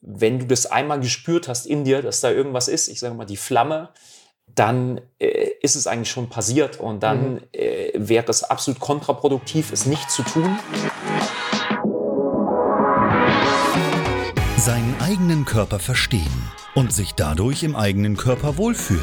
wenn du das einmal gespürt hast in dir, dass da irgendwas ist, ich sage mal die Flamme, dann äh, ist es eigentlich schon passiert und dann mhm. äh, wäre es absolut kontraproduktiv, es nicht zu tun. Seinen eigenen Körper verstehen und sich dadurch im eigenen Körper wohlfühlen.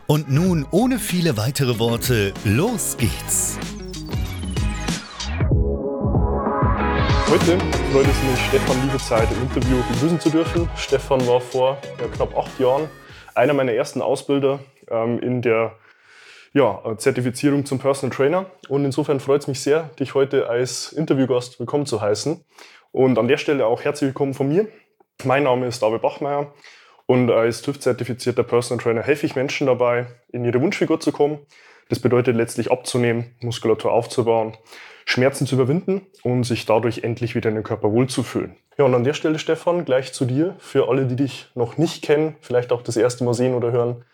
Und nun, ohne viele weitere Worte, los geht's! Heute freut es mich, Stefan Liebezeit im Interview begrüßen zu dürfen. Stefan war vor ja, knapp acht Jahren einer meiner ersten Ausbilder ähm, in der ja, Zertifizierung zum Personal Trainer. Und insofern freut es mich sehr, dich heute als Interviewgast willkommen zu heißen. Und an der Stelle auch herzlich willkommen von mir. Mein Name ist David Bachmeier und als TÜV-zertifizierter Personal Trainer helfe ich Menschen dabei, in ihre Wunschfigur zu kommen. Das bedeutet letztlich abzunehmen, Muskulatur aufzubauen, Schmerzen zu überwinden und sich dadurch endlich wieder in den Körper wohlzufühlen. Ja, und an der Stelle, Stefan, gleich zu dir. Für alle, die dich noch nicht kennen, vielleicht auch das erste Mal sehen oder hören.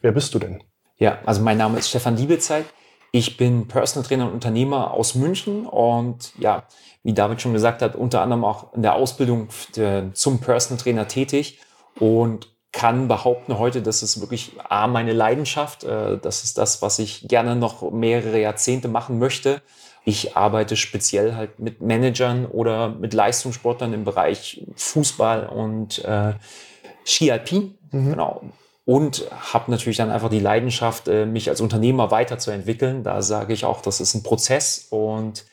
Wer bist du denn? Ja, also mein Name ist Stefan Liebezeit. Ich bin Personal Trainer und Unternehmer aus München und ja, wie David schon gesagt hat, unter anderem auch in der Ausbildung zum Personal Trainer tätig und kann behaupten heute, das ist wirklich A, meine Leidenschaft. Äh, das ist das, was ich gerne noch mehrere Jahrzehnte machen möchte. Ich arbeite speziell halt mit Managern oder mit Leistungssportlern im Bereich Fußball und äh, Ski Alpin. Mhm. Genau und habe natürlich dann einfach die Leidenschaft, äh, mich als Unternehmer weiterzuentwickeln. Da sage ich auch, das ist ein Prozess und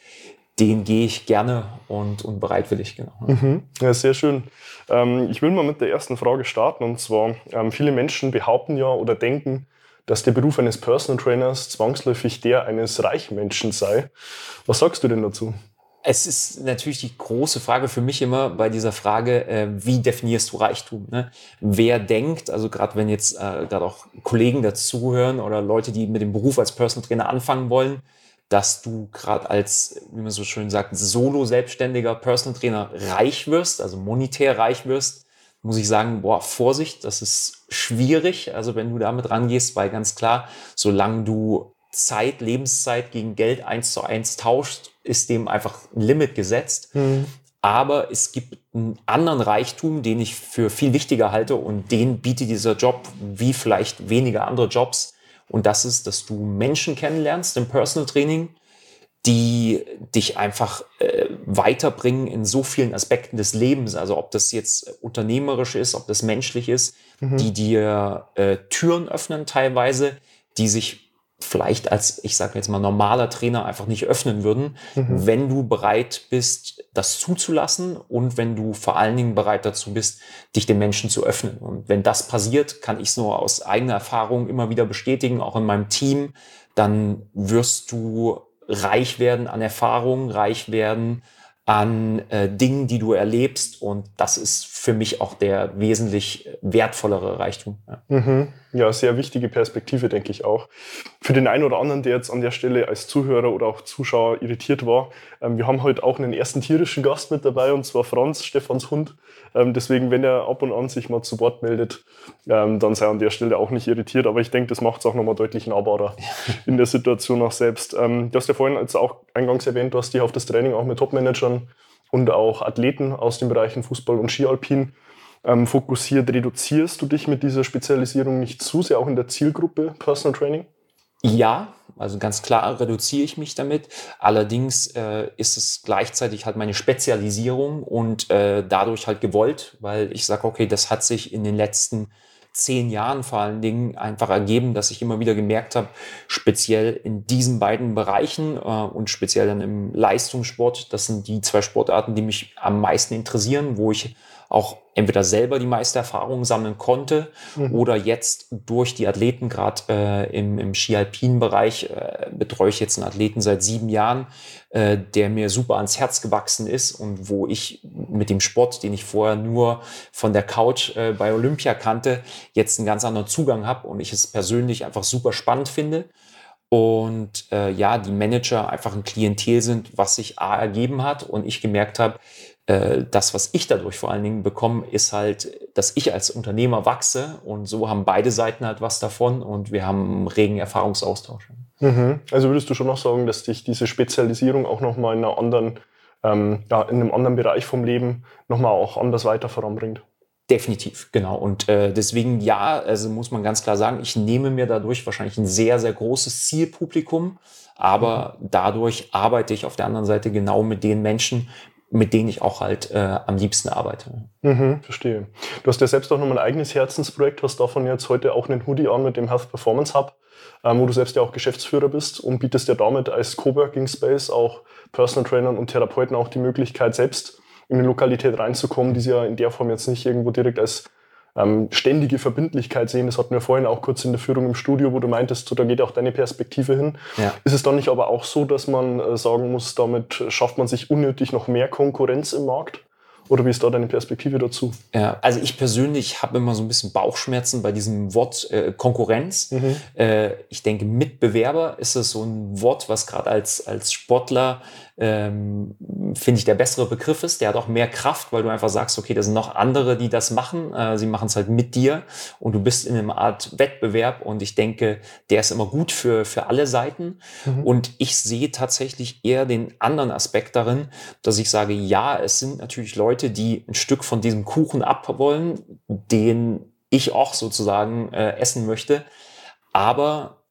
den gehe ich gerne und, und bereitwillig. Genau. Mhm. Ja, sehr schön. Ähm, ich will mal mit der ersten Frage starten und zwar, ähm, viele Menschen behaupten ja oder denken, dass der Beruf eines Personal Trainers zwangsläufig der eines reichen Menschen sei. Was sagst du denn dazu? Es ist natürlich die große Frage für mich immer bei dieser Frage, äh, wie definierst du Reichtum? Ne? Wer denkt, also gerade wenn jetzt äh, gerade auch Kollegen dazuhören oder Leute, die mit dem Beruf als Personal Trainer anfangen wollen, dass du gerade als, wie man so schön sagt, solo-selbstständiger Personal Trainer reich wirst, also monetär reich wirst, muss ich sagen, boah, Vorsicht, das ist schwierig. Also wenn du damit rangehst, weil ganz klar, solange du Zeit, Lebenszeit gegen Geld eins zu eins tauscht, ist dem einfach ein Limit gesetzt. Mhm. Aber es gibt einen anderen Reichtum, den ich für viel wichtiger halte und den bietet dieser Job wie vielleicht weniger andere Jobs. Und das ist, dass du Menschen kennenlernst im Personal Training, die dich einfach äh, weiterbringen in so vielen Aspekten des Lebens. Also ob das jetzt unternehmerisch ist, ob das menschlich ist, mhm. die dir äh, Türen öffnen teilweise, die sich vielleicht als, ich sage jetzt mal, normaler Trainer einfach nicht öffnen würden, mhm. wenn du bereit bist, das zuzulassen und wenn du vor allen Dingen bereit dazu bist, dich den Menschen zu öffnen. Und wenn das passiert, kann ich es nur aus eigener Erfahrung immer wieder bestätigen, auch in meinem Team, dann wirst du reich werden an Erfahrungen, reich werden an äh, Dingen, die du erlebst. Und das ist für mich auch der wesentlich wertvollere Reichtum. Ja. Mhm. Ja, sehr wichtige Perspektive, denke ich auch. Für den einen oder anderen, der jetzt an der Stelle als Zuhörer oder auch Zuschauer irritiert war, ähm, wir haben heute auch einen ersten tierischen Gast mit dabei, und zwar Franz, Stefans Hund. Ähm, deswegen, wenn er ab und an sich mal zu Wort meldet, ähm, dann sei an der Stelle auch nicht irritiert. Aber ich denke, das macht es auch nochmal deutlich nahbarer in der Situation auch selbst. Du hast ja vorhin als auch eingangs erwähnt, du hast dich auf das Training auch mit Topmanagern und auch Athleten aus den Bereichen Fußball und Skialpin ähm, fokussiert. Reduzierst du dich mit dieser Spezialisierung nicht zu sehr auch in der Zielgruppe Personal Training? Ja, also ganz klar reduziere ich mich damit. Allerdings äh, ist es gleichzeitig halt meine Spezialisierung und äh, dadurch halt gewollt, weil ich sage, okay, das hat sich in den letzten zehn Jahren vor allen Dingen einfach ergeben, dass ich immer wieder gemerkt habe, speziell in diesen beiden Bereichen äh, und speziell dann im Leistungssport, das sind die zwei Sportarten, die mich am meisten interessieren, wo ich auch entweder selber die meiste Erfahrung sammeln konnte mhm. oder jetzt durch die Athleten, gerade äh, im, im Ski-Alpin-Bereich, äh, betreue ich jetzt einen Athleten seit sieben Jahren, äh, der mir super ans Herz gewachsen ist und wo ich mit dem Sport, den ich vorher nur von der Couch äh, bei Olympia kannte, jetzt einen ganz anderen Zugang habe und ich es persönlich einfach super spannend finde. Und äh, ja, die Manager einfach ein Klientel sind, was sich A ergeben hat und ich gemerkt habe, das, was ich dadurch vor allen Dingen bekomme, ist halt, dass ich als Unternehmer wachse und so haben beide Seiten halt was davon und wir haben einen regen Erfahrungsaustausch. Mhm. Also würdest du schon noch sagen, dass dich diese Spezialisierung auch nochmal in einer anderen, ähm, ja, in einem anderen Bereich vom Leben nochmal auch anders weiter voranbringt? Definitiv, genau. Und äh, deswegen ja, also muss man ganz klar sagen, ich nehme mir dadurch wahrscheinlich ein sehr, sehr großes Zielpublikum, aber mhm. dadurch arbeite ich auf der anderen Seite genau mit den Menschen, mit denen ich auch halt äh, am liebsten arbeite. Mhm, verstehe. Du hast ja selbst auch noch ein eigenes Herzensprojekt, hast davon jetzt heute auch einen Hoodie an mit dem Health Performance Hub, ähm, wo du selbst ja auch Geschäftsführer bist und bietest ja damit als Coworking Space auch Personal Trainern und Therapeuten auch die Möglichkeit, selbst in eine Lokalität reinzukommen, die sie ja in der Form jetzt nicht irgendwo direkt als ähm, ständige Verbindlichkeit sehen. Das hatten wir vorhin auch kurz in der Führung im Studio, wo du meintest, so, da geht auch deine Perspektive hin. Ja. Ist es dann nicht aber auch so, dass man äh, sagen muss, damit schafft man sich unnötig noch mehr Konkurrenz im Markt? Oder wie ist da deine Perspektive dazu? Ja, also ich persönlich habe immer so ein bisschen Bauchschmerzen bei diesem Wort äh, Konkurrenz. Mhm. Äh, ich denke, Mitbewerber ist es so ein Wort, was gerade als, als Sportler ähm, finde ich, der bessere Begriff ist. Der hat auch mehr Kraft, weil du einfach sagst, okay, da sind noch andere, die das machen. Äh, sie machen es halt mit dir und du bist in einer Art Wettbewerb und ich denke, der ist immer gut für, für alle Seiten. Mhm. Und ich sehe tatsächlich eher den anderen Aspekt darin, dass ich sage, ja, es sind natürlich Leute, die ein Stück von diesem Kuchen abwollen, den ich auch sozusagen äh, essen möchte. Aber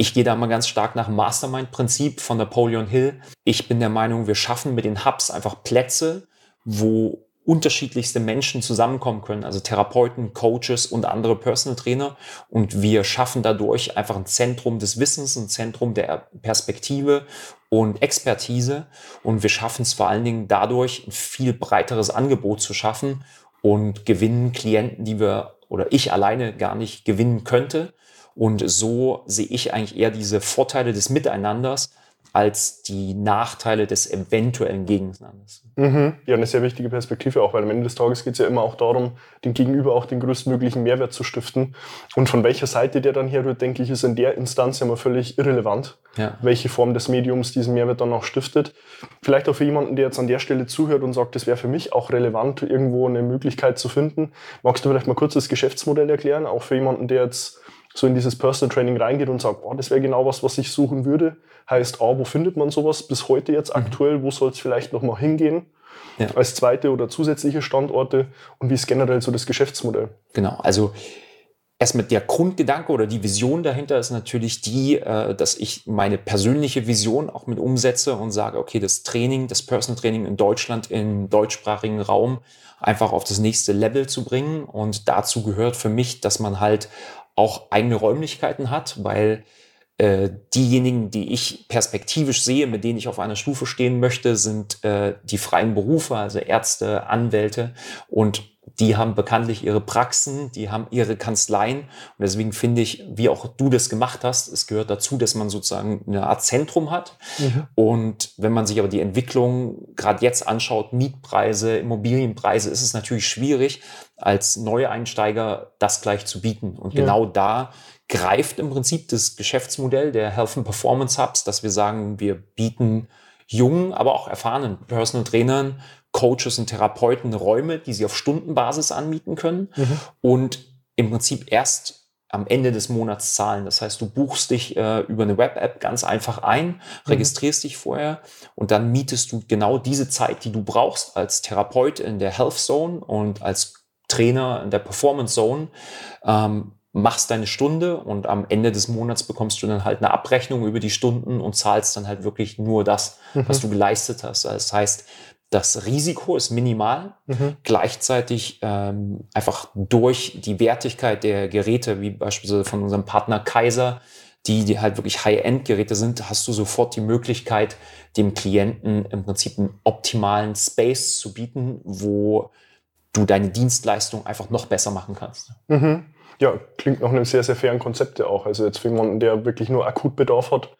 ich gehe da mal ganz stark nach Mastermind-Prinzip von Napoleon Hill. Ich bin der Meinung, wir schaffen mit den Hubs einfach Plätze, wo unterschiedlichste Menschen zusammenkommen können, also Therapeuten, Coaches und andere Personal Trainer. Und wir schaffen dadurch einfach ein Zentrum des Wissens, ein Zentrum der Perspektive und Expertise. Und wir schaffen es vor allen Dingen dadurch, ein viel breiteres Angebot zu schaffen und gewinnen Klienten, die wir oder ich alleine gar nicht gewinnen könnte. Und so sehe ich eigentlich eher diese Vorteile des Miteinanders als die Nachteile des eventuellen Gegeneinanders. Mhm. Ja, eine sehr wichtige Perspektive auch, weil am Ende des Tages geht es ja immer auch darum, dem Gegenüber auch den größtmöglichen Mehrwert zu stiften. Und von welcher Seite der dann herrührt, denke ich, ist in der Instanz ja mal völlig irrelevant, ja. welche Form des Mediums diesen Mehrwert dann auch stiftet. Vielleicht auch für jemanden, der jetzt an der Stelle zuhört und sagt, das wäre für mich auch relevant, irgendwo eine Möglichkeit zu finden. Magst du vielleicht mal kurz das Geschäftsmodell erklären, auch für jemanden, der jetzt so in dieses Personal Training reingeht und sagt, oh, das wäre genau was, was ich suchen würde, heißt, ah, wo findet man sowas bis heute jetzt mhm. aktuell, wo soll es vielleicht noch mal hingehen? Ja. Als zweite oder zusätzliche Standorte und wie ist generell so das Geschäftsmodell? Genau, also erstmal der Grundgedanke oder die Vision dahinter ist natürlich die, äh, dass ich meine persönliche Vision auch mit umsetze und sage, okay, das Training, das Personal Training in Deutschland im deutschsprachigen Raum einfach auf das nächste Level zu bringen. Und dazu gehört für mich, dass man halt auch eigene Räumlichkeiten hat, weil äh, diejenigen, die ich perspektivisch sehe, mit denen ich auf einer Stufe stehen möchte, sind äh, die freien Berufe, also Ärzte, Anwälte und die haben bekanntlich ihre Praxen, die haben ihre Kanzleien. Und deswegen finde ich, wie auch du das gemacht hast, es gehört dazu, dass man sozusagen eine Art Zentrum hat. Mhm. Und wenn man sich aber die Entwicklung gerade jetzt anschaut, Mietpreise, Immobilienpreise, ist es natürlich schwierig, als Neueinsteiger das gleich zu bieten. Und ja. genau da greift im Prinzip das Geschäftsmodell der Health and Performance Hubs, dass wir sagen, wir bieten jungen, aber auch erfahrenen Personal Trainern Coaches und Therapeuten Räume, die sie auf Stundenbasis anmieten können mhm. und im Prinzip erst am Ende des Monats zahlen. Das heißt, du buchst dich äh, über eine Web-App ganz einfach ein, mhm. registrierst dich vorher und dann mietest du genau diese Zeit, die du brauchst als Therapeut in der Health Zone und als Trainer in der Performance Zone, ähm, machst deine Stunde und am Ende des Monats bekommst du dann halt eine Abrechnung über die Stunden und zahlst dann halt wirklich nur das, mhm. was du geleistet hast. Das heißt, das Risiko ist minimal. Mhm. Gleichzeitig ähm, einfach durch die Wertigkeit der Geräte, wie beispielsweise von unserem Partner Kaiser, die, die halt wirklich High-End-Geräte sind, hast du sofort die Möglichkeit, dem Klienten im Prinzip einen optimalen Space zu bieten, wo du deine Dienstleistung einfach noch besser machen kannst. Mhm. Ja, klingt nach einem sehr, sehr fairen Konzept ja auch. Also jetzt für jemanden, der wirklich nur Akutbedarf hat,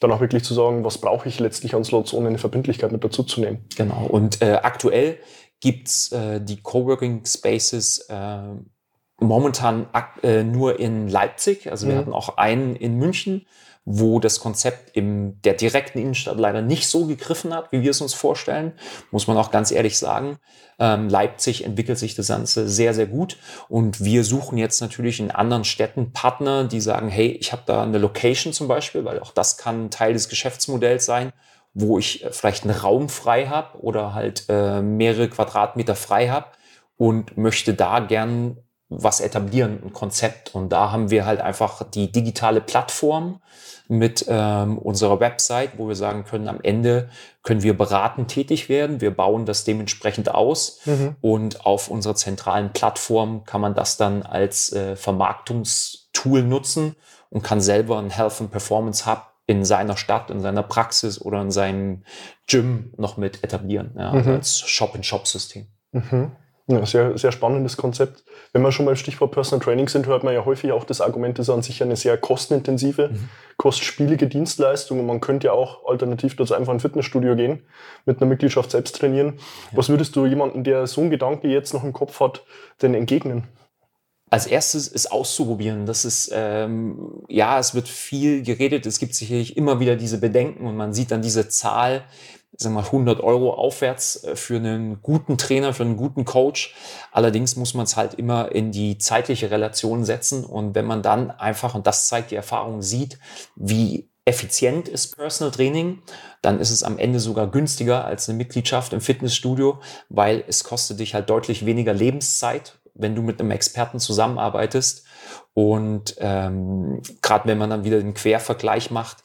dann auch wirklich zu sagen, was brauche ich letztlich an Slots, ohne eine Verbindlichkeit mit dazu zu nehmen. Genau. Und äh, aktuell gibt's äh, die Coworking Spaces äh, momentan äh, nur in Leipzig. Also wir mhm. hatten auch einen in München wo das Konzept in der direkten Innenstadt leider nicht so gegriffen hat, wie wir es uns vorstellen, muss man auch ganz ehrlich sagen. Ähm, Leipzig entwickelt sich das Ganze sehr, sehr gut und wir suchen jetzt natürlich in anderen Städten Partner, die sagen, hey, ich habe da eine Location zum Beispiel, weil auch das kann Teil des Geschäftsmodells sein, wo ich äh, vielleicht einen Raum frei habe oder halt äh, mehrere Quadratmeter frei habe und möchte da gern was etablieren, ein Konzept. Und da haben wir halt einfach die digitale Plattform mit ähm, unserer Website, wo wir sagen können, am Ende können wir beratend tätig werden. Wir bauen das dementsprechend aus mhm. und auf unserer zentralen Plattform kann man das dann als äh, Vermarktungstool nutzen und kann selber ein Health and Performance Hub in seiner Stadt, in seiner Praxis oder in seinem Gym noch mit etablieren, ja, also mhm. als Shop-in-Shop-System. Mhm. Ja, sehr, sehr spannendes Konzept. Wenn wir schon beim Stichwort Personal Training sind, hört man ja häufig auch das Argument, das ist an sich eine sehr kostenintensive, mhm. kostspielige Dienstleistung und man könnte ja auch alternativ dazu einfach in ein Fitnessstudio gehen, mit einer Mitgliedschaft selbst trainieren. Ja. Was würdest du jemandem, der so einen Gedanke jetzt noch im Kopf hat, denn entgegnen? Als erstes ist auszuprobieren. Das ist, ähm, ja, es wird viel geredet. Es gibt sicherlich immer wieder diese Bedenken und man sieht dann diese Zahl, wir mal 100 Euro aufwärts äh, für einen guten Trainer, für einen guten Coach. Allerdings muss man es halt immer in die zeitliche Relation setzen. Und wenn man dann einfach, und das zeigt die Erfahrung, sieht, wie effizient ist Personal Training, dann ist es am Ende sogar günstiger als eine Mitgliedschaft im Fitnessstudio, weil es kostet dich halt deutlich weniger Lebenszeit, wenn du mit einem Experten zusammenarbeitest und ähm, gerade wenn man dann wieder den Quervergleich macht,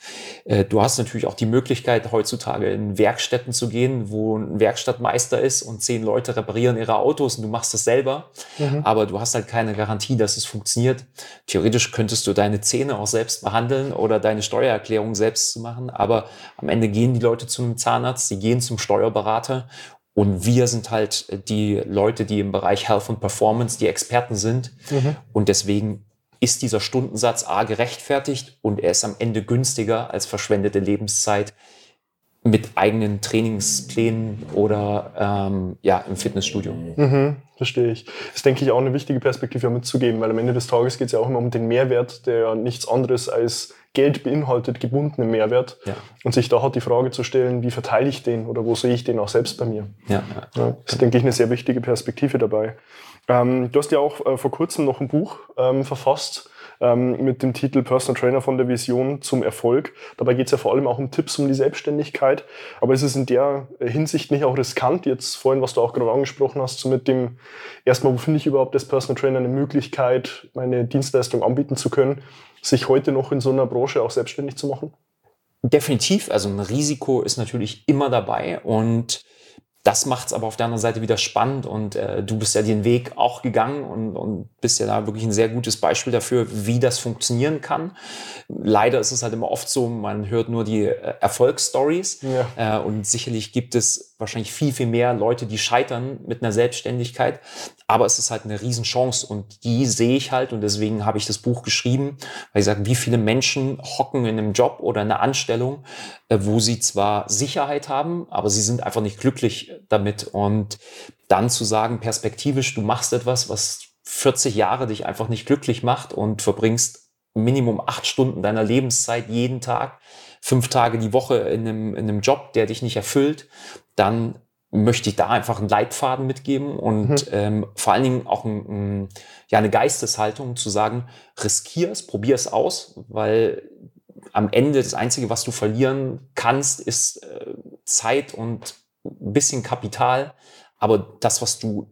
äh, du hast natürlich auch die Möglichkeit, heutzutage in Werkstätten zu gehen, wo ein Werkstattmeister ist und zehn Leute reparieren ihre Autos und du machst das selber. Mhm. Aber du hast halt keine Garantie, dass es funktioniert. Theoretisch könntest du deine Zähne auch selbst behandeln oder deine Steuererklärung selbst zu machen. Aber am Ende gehen die Leute zum Zahnarzt, sie gehen zum Steuerberater und wir sind halt die Leute, die im Bereich Health und Performance die Experten sind. Mhm. Und deswegen ist dieser Stundensatz A gerechtfertigt und er ist am Ende günstiger als verschwendete Lebenszeit mit eigenen Trainingsplänen oder ähm, ja, im Fitnessstudio. Mhm, verstehe ich. Das denke ich auch eine wichtige Perspektive mitzugeben, weil am Ende des Tages geht es ja auch immer um den Mehrwert, der nichts anderes als Geld beinhaltet, gebundenen Mehrwert. Ja. Und sich da hat die Frage zu stellen, wie verteile ich den oder wo sehe ich den auch selbst bei mir? Ja, ja. das ist, denke ich, eine sehr wichtige Perspektive dabei. Ähm, du hast ja auch äh, vor kurzem noch ein Buch ähm, verfasst ähm, mit dem Titel Personal Trainer von der Vision zum Erfolg. Dabei geht es ja vor allem auch um Tipps um die Selbstständigkeit. Aber ist es in der Hinsicht nicht auch riskant, jetzt vorhin, was du auch gerade angesprochen hast, so mit dem erstmal, wo finde ich überhaupt als Personal Trainer eine Möglichkeit, meine Dienstleistung anbieten zu können, sich heute noch in so einer Branche auch selbstständig zu machen? Definitiv. Also ein Risiko ist natürlich immer dabei und das macht es aber auf der anderen Seite wieder spannend und äh, du bist ja den Weg auch gegangen und, und bist ja da wirklich ein sehr gutes Beispiel dafür, wie das funktionieren kann. Leider ist es halt immer oft so, man hört nur die äh, Erfolgsstories ja. äh, und sicherlich gibt es wahrscheinlich viel, viel mehr Leute, die scheitern mit einer Selbstständigkeit. Aber es ist halt eine Riesenchance und die sehe ich halt und deswegen habe ich das Buch geschrieben, weil ich sage, wie viele Menschen hocken in einem Job oder in einer Anstellung, äh, wo sie zwar Sicherheit haben, aber sie sind einfach nicht glücklich damit. Und dann zu sagen, perspektivisch, du machst etwas, was 40 Jahre dich einfach nicht glücklich macht und verbringst Minimum acht Stunden deiner Lebenszeit jeden Tag, fünf Tage die Woche in einem, in einem Job, der dich nicht erfüllt, dann möchte ich da einfach einen Leitfaden mitgeben und mhm. ähm, vor allen Dingen auch ein, ein, ja, eine Geisteshaltung zu sagen, riskier es, probier es aus, weil am Ende das Einzige, was du verlieren kannst, ist äh, Zeit und ein bisschen Kapital. Aber das, was du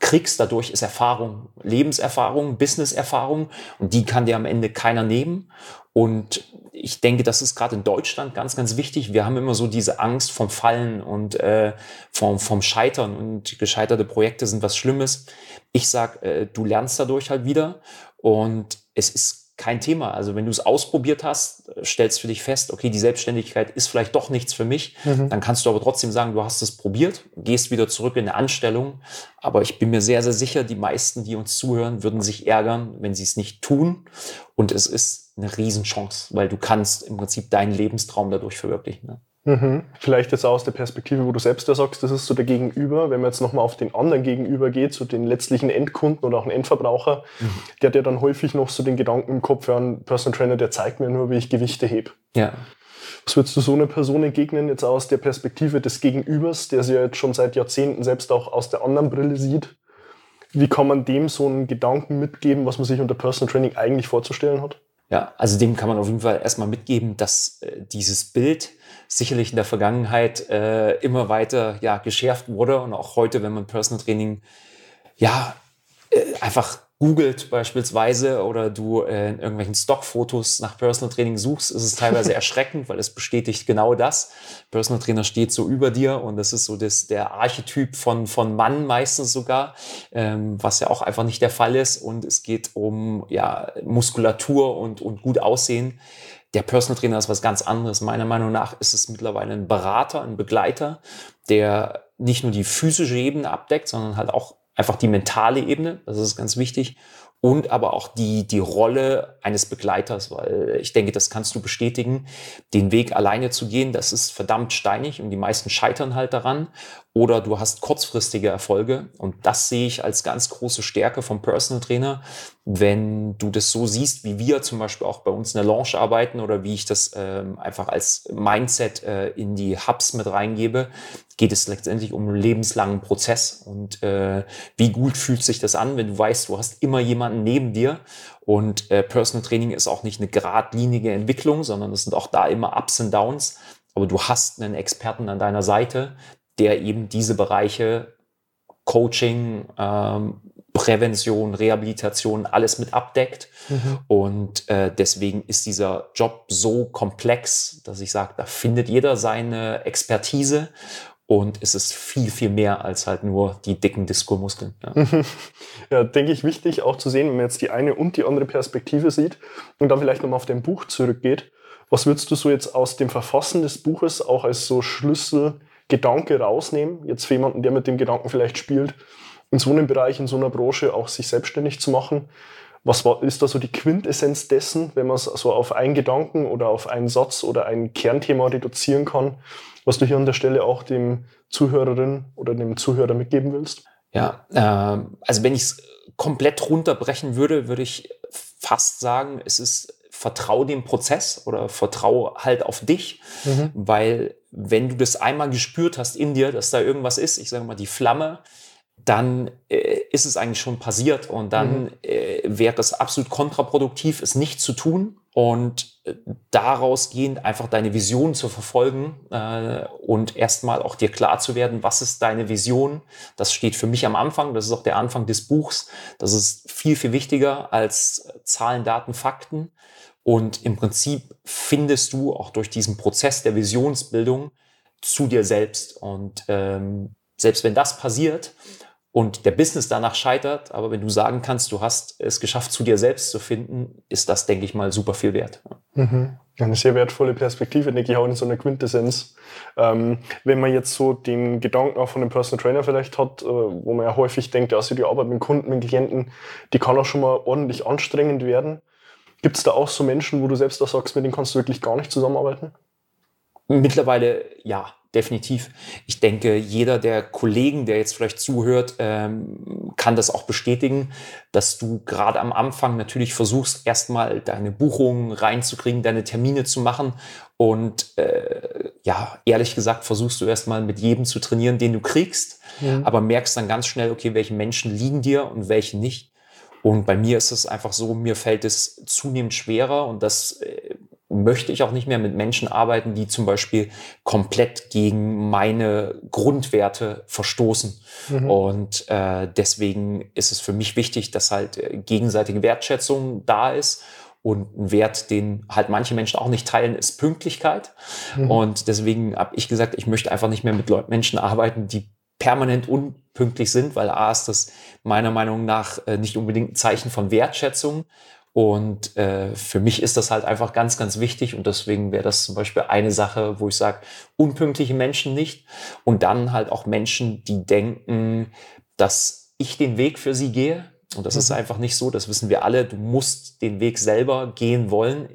kriegst dadurch ist Erfahrung, Lebenserfahrung, Businesserfahrung und die kann dir am Ende keiner nehmen. Und ich denke, das ist gerade in Deutschland ganz, ganz wichtig. Wir haben immer so diese Angst vom Fallen und äh, vom, vom Scheitern und gescheiterte Projekte sind was Schlimmes. Ich sag, äh, du lernst dadurch halt wieder und es ist kein Thema. Also wenn du es ausprobiert hast, stellst für dich fest, okay, die Selbstständigkeit ist vielleicht doch nichts für mich, mhm. dann kannst du aber trotzdem sagen, du hast es probiert, gehst wieder zurück in eine Anstellung. Aber ich bin mir sehr, sehr sicher, die meisten, die uns zuhören, würden sich ärgern, wenn sie es nicht tun. Und es ist eine Riesenchance, weil du kannst im Prinzip deinen Lebenstraum dadurch verwirklichen. Ne? Mhm. Vielleicht jetzt auch aus der Perspektive, wo du selbst da sagst, das ist so der Gegenüber. Wenn man jetzt nochmal auf den anderen Gegenüber geht, so den letztlichen Endkunden oder auch einen Endverbraucher, mhm. der hat ja dann häufig noch so den Gedanken im Kopf, ja, ein Personal Trainer, der zeigt mir nur, wie ich Gewichte heb. Ja. Was würdest du so einer Person entgegnen, jetzt aus der Perspektive des Gegenübers, der sie ja jetzt schon seit Jahrzehnten selbst auch aus der anderen Brille sieht? Wie kann man dem so einen Gedanken mitgeben, was man sich unter Personal Training eigentlich vorzustellen hat? Ja, also dem kann man auf jeden Fall erstmal mitgeben, dass äh, dieses Bild sicherlich in der Vergangenheit äh, immer weiter ja, geschärft wurde und auch heute, wenn man Personal Training ja äh, einfach googelt beispielsweise oder du äh, in irgendwelchen Stockfotos nach Personal Training suchst, ist es teilweise erschreckend, weil es bestätigt genau das. Personal Trainer steht so über dir und das ist so das, der Archetyp von, von Mann meistens sogar, ähm, was ja auch einfach nicht der Fall ist. Und es geht um ja, Muskulatur und, und gut aussehen. Der Personal Trainer ist was ganz anderes. Meiner Meinung nach ist es mittlerweile ein Berater, ein Begleiter, der nicht nur die physische Ebene abdeckt, sondern halt auch einfach die mentale Ebene, das ist ganz wichtig, und aber auch die, die Rolle eines Begleiters, weil ich denke, das kannst du bestätigen. Den Weg alleine zu gehen, das ist verdammt steinig und die meisten scheitern halt daran. Oder du hast kurzfristige Erfolge und das sehe ich als ganz große Stärke vom Personal Trainer, wenn du das so siehst, wie wir zum Beispiel auch bei uns in der Launch arbeiten oder wie ich das ähm, einfach als Mindset äh, in die Hubs mit reingebe, geht es letztendlich um einen lebenslangen Prozess. Und äh, wie gut fühlt sich das an, wenn du weißt, du hast immer jemanden neben dir. Und äh, Personal Training ist auch nicht eine geradlinige Entwicklung, sondern es sind auch da immer Ups und Downs. Aber du hast einen Experten an deiner Seite, der eben diese Bereiche Coaching, ähm, Prävention, Rehabilitation, alles mit abdeckt. Mhm. Und äh, deswegen ist dieser Job so komplex, dass ich sage, da findet jeder seine Expertise. Und es ist viel, viel mehr als halt nur die dicken Diskurmuskeln. Ja. ja, denke ich, wichtig auch zu sehen, wenn man jetzt die eine und die andere Perspektive sieht und dann vielleicht nochmal auf dein Buch zurückgeht. Was würdest du so jetzt aus dem Verfassen des Buches auch als so Schlüsselgedanke rausnehmen? Jetzt für jemanden, der mit dem Gedanken vielleicht spielt, in so einem Bereich, in so einer Branche auch sich selbstständig zu machen. Was war, ist da so die Quintessenz dessen, wenn man es so auf einen Gedanken oder auf einen Satz oder ein Kernthema reduzieren kann, was du hier an der Stelle auch dem Zuhörerin oder dem Zuhörer mitgeben willst? Ja, äh, also wenn ich es komplett runterbrechen würde, würde ich fast sagen, es ist vertrau dem Prozess oder vertrau halt auf dich, mhm. weil wenn du das einmal gespürt hast in dir, dass da irgendwas ist, ich sage mal die Flamme, dann äh, ist es eigentlich schon passiert und dann mhm. äh, wäre es absolut kontraproduktiv, es nicht zu tun und äh, daraus gehend einfach deine Vision zu verfolgen äh, und erstmal auch dir klar zu werden, was ist deine Vision. Das steht für mich am Anfang, das ist auch der Anfang des Buchs. Das ist viel, viel wichtiger als Zahlen, Daten, Fakten. Und im Prinzip findest du auch durch diesen Prozess der Visionsbildung zu dir selbst. Und ähm, selbst wenn das passiert, und der Business danach scheitert, aber wenn du sagen kannst, du hast es geschafft, zu dir selbst zu finden, ist das, denke ich mal, super viel wert. Mhm. Eine sehr wertvolle Perspektive, denke ich, auch in so einer Quintessenz. Ähm, wenn man jetzt so den Gedanken auch von einem Personal Trainer vielleicht hat, äh, wo man ja häufig denkt, also die Arbeit mit Kunden, mit Klienten, die kann auch schon mal ordentlich anstrengend werden. Gibt es da auch so Menschen, wo du selbst da sagst, mit denen kannst du wirklich gar nicht zusammenarbeiten? Mittlerweile ja definitiv. Ich denke, jeder der Kollegen, der jetzt vielleicht zuhört, ähm, kann das auch bestätigen, dass du gerade am Anfang natürlich versuchst, erstmal deine Buchungen reinzukriegen, deine Termine zu machen. Und äh, ja, ehrlich gesagt, versuchst du erstmal mit jedem zu trainieren, den du kriegst, ja. aber merkst dann ganz schnell, okay, welche Menschen liegen dir und welche nicht. Und bei mir ist es einfach so, mir fällt es zunehmend schwerer und das äh, möchte ich auch nicht mehr mit Menschen arbeiten, die zum Beispiel komplett gegen meine Grundwerte verstoßen. Mhm. Und äh, deswegen ist es für mich wichtig, dass halt äh, gegenseitige Wertschätzung da ist. Und ein Wert, den halt manche Menschen auch nicht teilen, ist Pünktlichkeit. Mhm. Und deswegen habe ich gesagt, ich möchte einfach nicht mehr mit Leuten, Menschen arbeiten, die permanent unpünktlich sind, weil A ist das meiner Meinung nach äh, nicht unbedingt ein Zeichen von Wertschätzung. Und äh, für mich ist das halt einfach ganz, ganz wichtig. Und deswegen wäre das zum Beispiel eine Sache, wo ich sage, unpünktliche Menschen nicht. Und dann halt auch Menschen, die denken, dass ich den Weg für sie gehe. Und das mhm. ist einfach nicht so, das wissen wir alle. Du musst den Weg selber gehen wollen.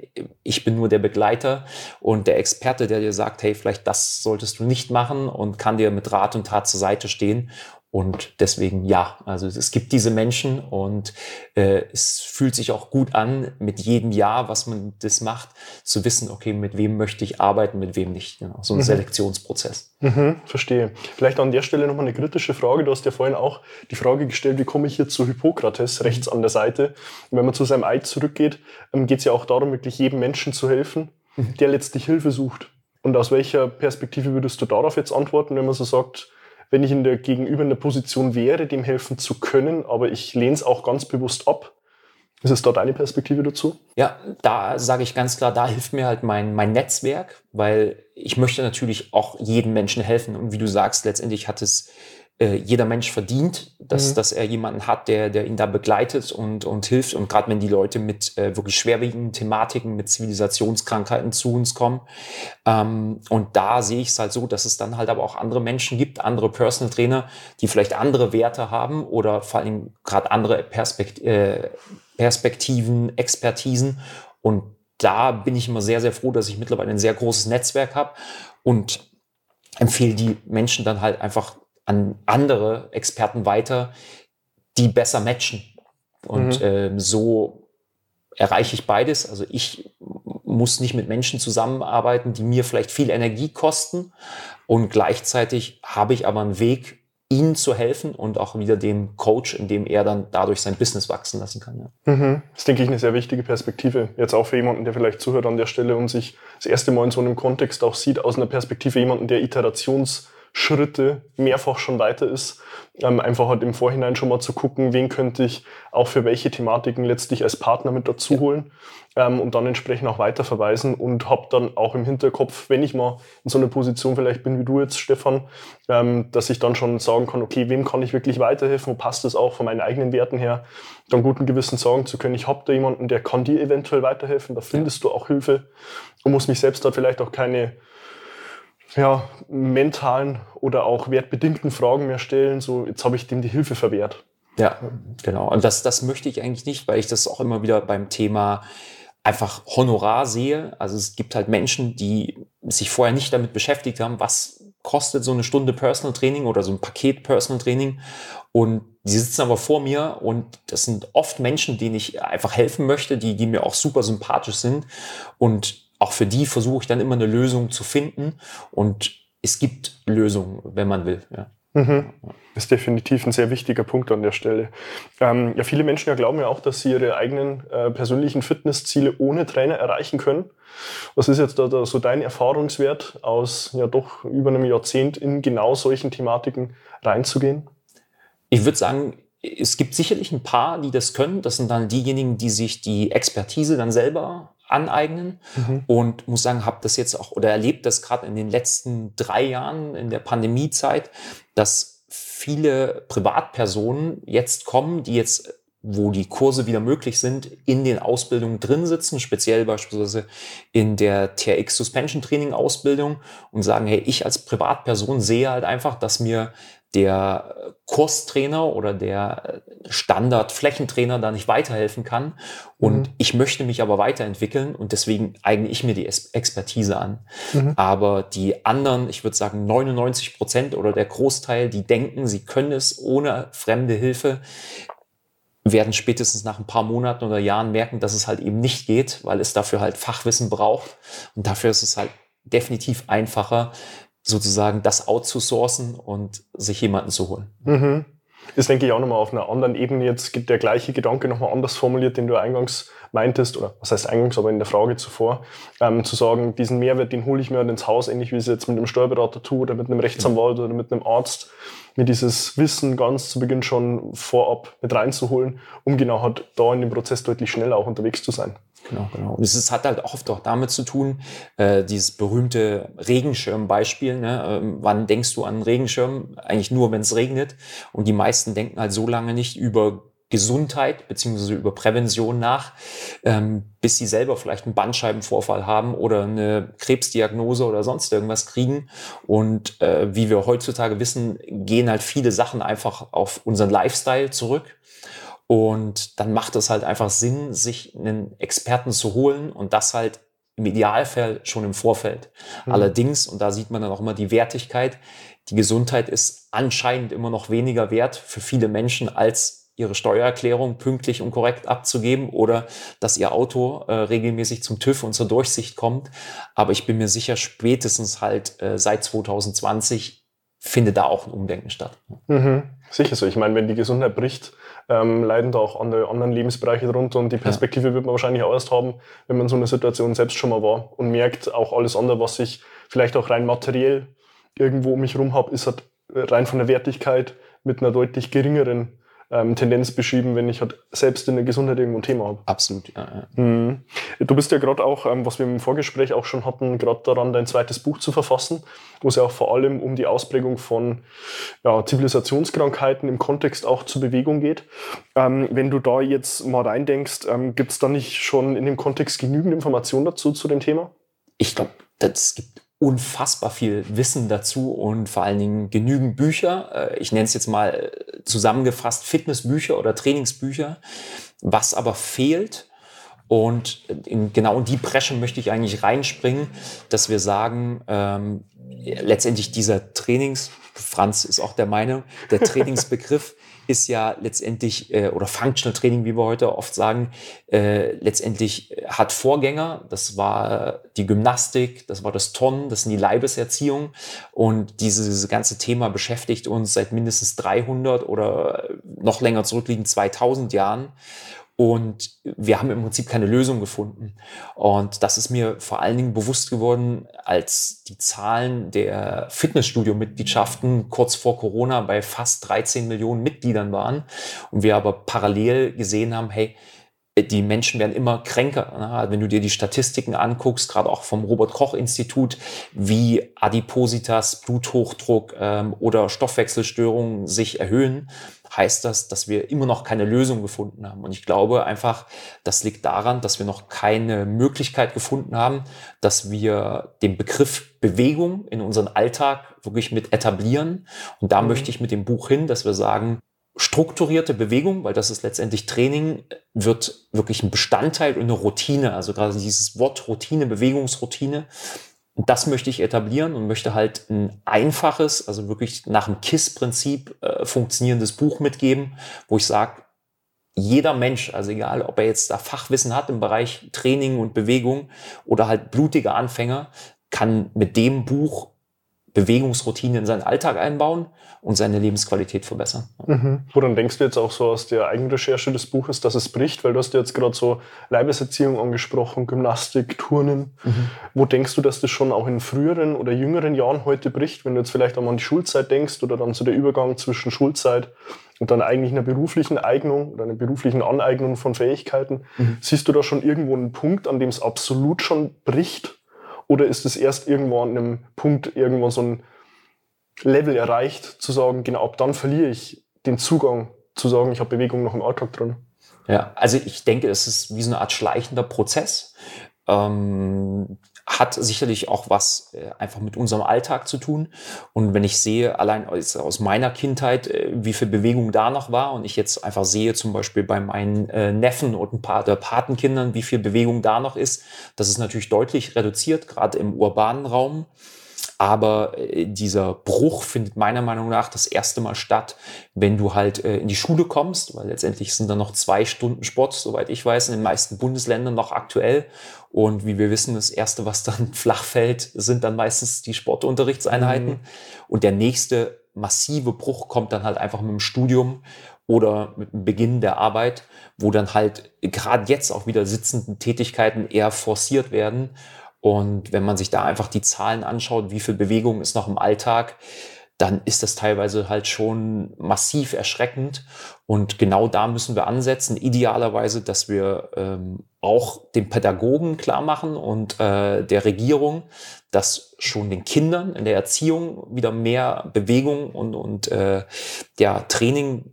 Ich bin nur der Begleiter und der Experte, der dir sagt, hey, vielleicht das solltest du nicht machen und kann dir mit Rat und Tat zur Seite stehen. Und deswegen ja, also es gibt diese Menschen und äh, es fühlt sich auch gut an, mit jedem Jahr, was man das macht, zu wissen, okay, mit wem möchte ich arbeiten, mit wem nicht. Genau, so ein mhm. Selektionsprozess. Mhm, verstehe. Vielleicht an der Stelle nochmal eine kritische Frage. Du hast ja vorhin auch die Frage gestellt, wie komme ich hier zu Hippokrates, rechts an der Seite. Und wenn man zu seinem Eid zurückgeht, ähm, geht es ja auch darum, wirklich jedem Menschen zu helfen, mhm. der letztlich Hilfe sucht. Und aus welcher Perspektive würdest du darauf jetzt antworten, wenn man so sagt, wenn ich in der Gegenüber in der Position wäre, dem helfen zu können, aber ich lehne es auch ganz bewusst ab. Ist es da deine Perspektive dazu? Ja, da sage ich ganz klar, da hilft mir halt mein, mein Netzwerk, weil ich möchte natürlich auch jedem Menschen helfen. Und wie du sagst, letztendlich hat es äh, jeder Mensch verdient, dass, mhm. dass er jemanden hat, der, der ihn da begleitet und, und hilft. Und gerade wenn die Leute mit äh, wirklich schwerwiegenden Thematiken, mit Zivilisationskrankheiten zu uns kommen. Ähm, und da sehe ich es halt so, dass es dann halt aber auch andere Menschen gibt, andere Personal Trainer, die vielleicht andere Werte haben oder vor allem gerade andere Perspekt äh, Perspektiven, Expertisen. Und da bin ich immer sehr, sehr froh, dass ich mittlerweile ein sehr großes Netzwerk habe und empfehle die Menschen dann halt einfach an andere Experten weiter, die besser matchen. Und mhm. ähm, so erreiche ich beides. Also ich muss nicht mit Menschen zusammenarbeiten, die mir vielleicht viel Energie kosten. Und gleichzeitig habe ich aber einen Weg, ihnen zu helfen und auch wieder dem Coach, indem er dann dadurch sein Business wachsen lassen kann. Ja. Mhm. Das denke ich eine sehr wichtige Perspektive. Jetzt auch für jemanden, der vielleicht zuhört an der Stelle und sich das erste Mal in so einem Kontext auch sieht, aus einer Perspektive jemanden, der Iterations- Schritte mehrfach schon weiter ist. Ähm, einfach halt im Vorhinein schon mal zu gucken, wen könnte ich auch für welche Thematiken letztlich als Partner mit dazu ja. holen ähm, und dann entsprechend auch weiter verweisen und habe dann auch im Hinterkopf, wenn ich mal in so einer Position vielleicht bin wie du jetzt, Stefan, ähm, dass ich dann schon sagen kann, okay, wem kann ich wirklich weiterhelfen, wo passt es auch von meinen eigenen Werten her, dann guten Gewissen sagen zu können, ich habe da jemanden, der kann dir eventuell weiterhelfen, da findest ja. du auch Hilfe und muss mich selbst da vielleicht auch keine ja, mentalen oder auch wertbedingten Fragen mehr stellen, so jetzt habe ich dem die Hilfe verwehrt. Ja, genau. Und das, das möchte ich eigentlich nicht, weil ich das auch immer wieder beim Thema einfach Honorar sehe. Also es gibt halt Menschen, die sich vorher nicht damit beschäftigt haben, was kostet so eine Stunde Personal Training oder so ein Paket Personal Training. Und die sitzen aber vor mir und das sind oft Menschen, denen ich einfach helfen möchte, die, die mir auch super sympathisch sind. Und auch für die versuche ich dann immer eine Lösung zu finden. Und es gibt Lösungen, wenn man will. Ja. Mhm. Das ist definitiv ein sehr wichtiger Punkt an der Stelle. Ähm, ja, viele Menschen ja glauben ja auch, dass sie ihre eigenen äh, persönlichen Fitnessziele ohne Trainer erreichen können. Was ist jetzt da, da, so dein Erfahrungswert aus ja doch über einem Jahrzehnt in genau solchen Thematiken reinzugehen? Ich würde sagen, es gibt sicherlich ein paar, die das können. Das sind dann diejenigen, die sich die Expertise dann selber aneignen mhm. und muss sagen, habe das jetzt auch oder erlebt das gerade in den letzten drei Jahren in der Pandemiezeit, dass viele Privatpersonen jetzt kommen, die jetzt wo die Kurse wieder möglich sind, in den Ausbildungen drin sitzen, speziell beispielsweise in der TRX Suspension Training Ausbildung und sagen, hey, ich als Privatperson sehe halt einfach, dass mir der Kurstrainer oder der Standard-Flächentrainer da nicht weiterhelfen kann. Und mhm. ich möchte mich aber weiterentwickeln und deswegen eigne ich mir die Expertise an. Mhm. Aber die anderen, ich würde sagen 99 Prozent oder der Großteil, die denken, sie können es ohne fremde Hilfe, werden spätestens nach ein paar Monaten oder Jahren merken, dass es halt eben nicht geht, weil es dafür halt Fachwissen braucht. Und dafür ist es halt definitiv einfacher, sozusagen das outzusourcen und sich jemanden zu holen. Mhm. Ist, denke ich, auch nochmal auf einer anderen Ebene jetzt der gleiche Gedanke nochmal anders formuliert, den du eingangs meintest, oder was heißt eingangs, aber in der Frage zuvor, ähm, zu sagen, diesen Mehrwert, den hole ich mir halt ins Haus, ähnlich wie ich es jetzt mit einem Steuerberater tue oder mit einem Rechtsanwalt oder mit einem Arzt, mir dieses Wissen ganz zu Beginn schon vorab mit reinzuholen, um genau halt da in dem Prozess deutlich schneller auch unterwegs zu sein. Genau, genau. Und es hat halt oft auch damit zu tun, äh, dieses berühmte Regenschirm-Beispiel. Ne? Ähm, wann denkst du an einen Regenschirm? Eigentlich nur, wenn es regnet. Und die meisten denken halt so lange nicht über Gesundheit beziehungsweise über Prävention nach, ähm, bis sie selber vielleicht einen Bandscheibenvorfall haben oder eine Krebsdiagnose oder sonst irgendwas kriegen. Und äh, wie wir heutzutage wissen, gehen halt viele Sachen einfach auf unseren Lifestyle zurück. Und dann macht es halt einfach Sinn, sich einen Experten zu holen und das halt im Idealfall schon im Vorfeld. Mhm. Allerdings, und da sieht man dann auch immer die Wertigkeit, die Gesundheit ist anscheinend immer noch weniger wert für viele Menschen als ihre Steuererklärung pünktlich und korrekt abzugeben oder dass ihr Auto äh, regelmäßig zum TÜV und zur Durchsicht kommt. Aber ich bin mir sicher, spätestens halt äh, seit 2020 findet da auch ein Umdenken statt. Mhm. Sicher so. Ich meine, wenn die Gesundheit bricht, ähm, leiden da auch andere, anderen Lebensbereiche drunter und die Perspektive ja. wird man wahrscheinlich auch erst haben, wenn man in so einer Situation selbst schon mal war und merkt, auch alles andere, was ich vielleicht auch rein materiell irgendwo um mich herum habe, ist halt rein von der Wertigkeit mit einer deutlich geringeren ähm, Tendenz beschrieben, wenn ich halt selbst in der Gesundheit irgendwo ein Thema habe. Absolut, ja. ja. Mhm. Du bist ja gerade auch, ähm, was wir im Vorgespräch auch schon hatten, gerade daran, dein zweites Buch zu verfassen, wo es ja auch vor allem um die Ausprägung von ja, Zivilisationskrankheiten im Kontext auch zur Bewegung geht. Ähm, wenn du da jetzt mal reindenkst, ähm, gibt es da nicht schon in dem Kontext genügend Informationen dazu zu dem Thema? Ich glaube, es gibt unfassbar viel Wissen dazu und vor allen Dingen genügend Bücher. Äh, ich nenne es jetzt mal äh, zusammengefasst Fitnessbücher oder Trainingsbücher. Was aber fehlt, und in genau in die Bresche möchte ich eigentlich reinspringen, dass wir sagen, ähm, letztendlich dieser Trainings, Franz ist auch der Meinung, der Trainingsbegriff ist ja letztendlich, äh, oder Functional Training, wie wir heute oft sagen, äh, letztendlich hat Vorgänger. Das war die Gymnastik, das war das Tonnen, das sind die Leibeserziehung. Und dieses ganze Thema beschäftigt uns seit mindestens 300 oder noch länger zurückliegend 2000 Jahren. Und wir haben im Prinzip keine Lösung gefunden. Und das ist mir vor allen Dingen bewusst geworden, als die Zahlen der Fitnessstudio-Mitgliedschaften kurz vor Corona bei fast 13 Millionen Mitgliedern waren. Und wir aber parallel gesehen haben, hey, die Menschen werden immer kränker. Ne? Also wenn du dir die Statistiken anguckst, gerade auch vom Robert Koch Institut, wie Adipositas, Bluthochdruck ähm, oder Stoffwechselstörungen sich erhöhen, heißt das, dass wir immer noch keine Lösung gefunden haben. Und ich glaube einfach, das liegt daran, dass wir noch keine Möglichkeit gefunden haben, dass wir den Begriff Bewegung in unseren Alltag wirklich mit etablieren. Und da mhm. möchte ich mit dem Buch hin, dass wir sagen, strukturierte Bewegung, weil das ist letztendlich Training, wird wirklich ein Bestandteil und eine Routine. Also gerade dieses Wort Routine, Bewegungsroutine das möchte ich etablieren und möchte halt ein einfaches, also wirklich nach dem KISS-Prinzip äh, funktionierendes Buch mitgeben, wo ich sage, jeder Mensch, also egal, ob er jetzt da Fachwissen hat im Bereich Training und Bewegung oder halt blutige Anfänger, kann mit dem Buch Bewegungsroutine in seinen Alltag einbauen und seine Lebensqualität verbessern. Mhm. Woran denkst du jetzt auch so aus der Eigenrecherche des Buches, dass es bricht? Weil du hast jetzt gerade so Leibeserziehung angesprochen, Gymnastik, Turnen. Mhm. Wo denkst du, dass das schon auch in früheren oder jüngeren Jahren heute bricht? Wenn du jetzt vielleicht auch mal an die Schulzeit denkst oder dann so der Übergang zwischen Schulzeit und dann eigentlich einer beruflichen Eignung oder einer beruflichen Aneignung von Fähigkeiten. Mhm. Siehst du da schon irgendwo einen Punkt, an dem es absolut schon bricht? Oder ist es erst irgendwo an einem Punkt, irgendwo so ein Level erreicht, zu sagen, genau ab dann verliere ich den Zugang zu sagen, ich habe Bewegung noch im Alltag drin? Ja, also ich denke, es ist wie so eine Art schleichender Prozess. Ähm, hat sicherlich auch was äh, einfach mit unserem Alltag zu tun. Und wenn ich sehe, allein aus, aus meiner Kindheit, äh, wie viel Bewegung da noch war und ich jetzt einfach sehe, zum Beispiel bei meinen äh, Neffen und ein paar der Patenkindern, wie viel Bewegung da noch ist, das ist natürlich deutlich reduziert, gerade im urbanen Raum. Aber äh, dieser Bruch findet meiner Meinung nach das erste Mal statt, wenn du halt äh, in die Schule kommst, weil letztendlich sind da noch zwei Stunden Sport, soweit ich weiß, in den meisten Bundesländern noch aktuell. Und wie wir wissen, das erste, was dann flach fällt, sind dann meistens die Sportunterrichtseinheiten. Mhm. Und der nächste massive Bruch kommt dann halt einfach mit dem Studium oder mit dem Beginn der Arbeit, wo dann halt gerade jetzt auch wieder sitzenden Tätigkeiten eher forciert werden. Und wenn man sich da einfach die Zahlen anschaut, wie viel Bewegung ist noch im Alltag, dann ist das teilweise halt schon massiv erschreckend. Und genau da müssen wir ansetzen, idealerweise, dass wir ähm, auch den Pädagogen klar machen und äh, der Regierung, dass schon den Kindern in der Erziehung wieder mehr Bewegung und, und äh, ja, Training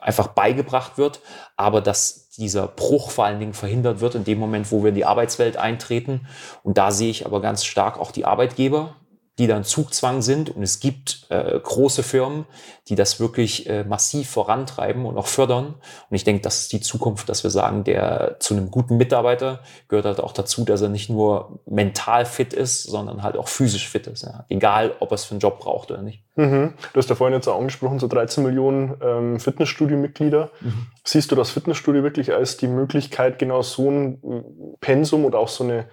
einfach beigebracht wird, aber dass dieser Bruch vor allen Dingen verhindert wird in dem Moment, wo wir in die Arbeitswelt eintreten. Und da sehe ich aber ganz stark auch die Arbeitgeber, die dann Zugzwang sind. Und es gibt äh, große Firmen, die das wirklich äh, massiv vorantreiben und auch fördern. Und ich denke, das ist die Zukunft, dass wir sagen, der zu einem guten Mitarbeiter gehört halt auch dazu, dass er nicht nur mental fit ist, sondern halt auch physisch fit ist. Ja. Egal, ob er es für einen Job braucht oder nicht. Mhm. Du hast ja vorhin jetzt auch angesprochen, so 13 Millionen ähm, Fitnessstudio-Mitglieder. Mhm. Siehst du das Fitnessstudio wirklich als die Möglichkeit, genau so ein äh, Pensum oder auch so eine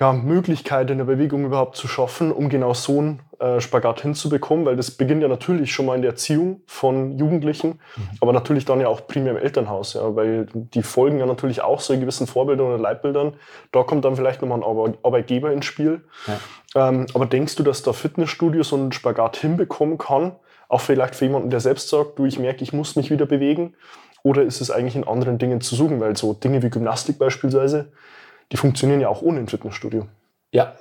ja, Möglichkeit in der Bewegung überhaupt zu schaffen, um genau so einen äh, Spagat hinzubekommen, weil das beginnt ja natürlich schon mal in der Erziehung von Jugendlichen, mhm. aber natürlich dann ja auch primär im Elternhaus, ja, weil die folgen ja natürlich auch so gewissen Vorbildern oder Leitbildern. Da kommt dann vielleicht nochmal ein Arbeitgeber ins Spiel. Ja. Ähm, aber denkst du, dass da Fitnessstudio so einen Spagat hinbekommen kann? Auch vielleicht für jemanden, der selbst sagt, du, ich merke, ich muss mich wieder bewegen. Oder ist es eigentlich in anderen Dingen zu suchen? Weil so Dinge wie Gymnastik beispielsweise, die funktionieren ja auch ohne ein Fitnessstudio. Ja,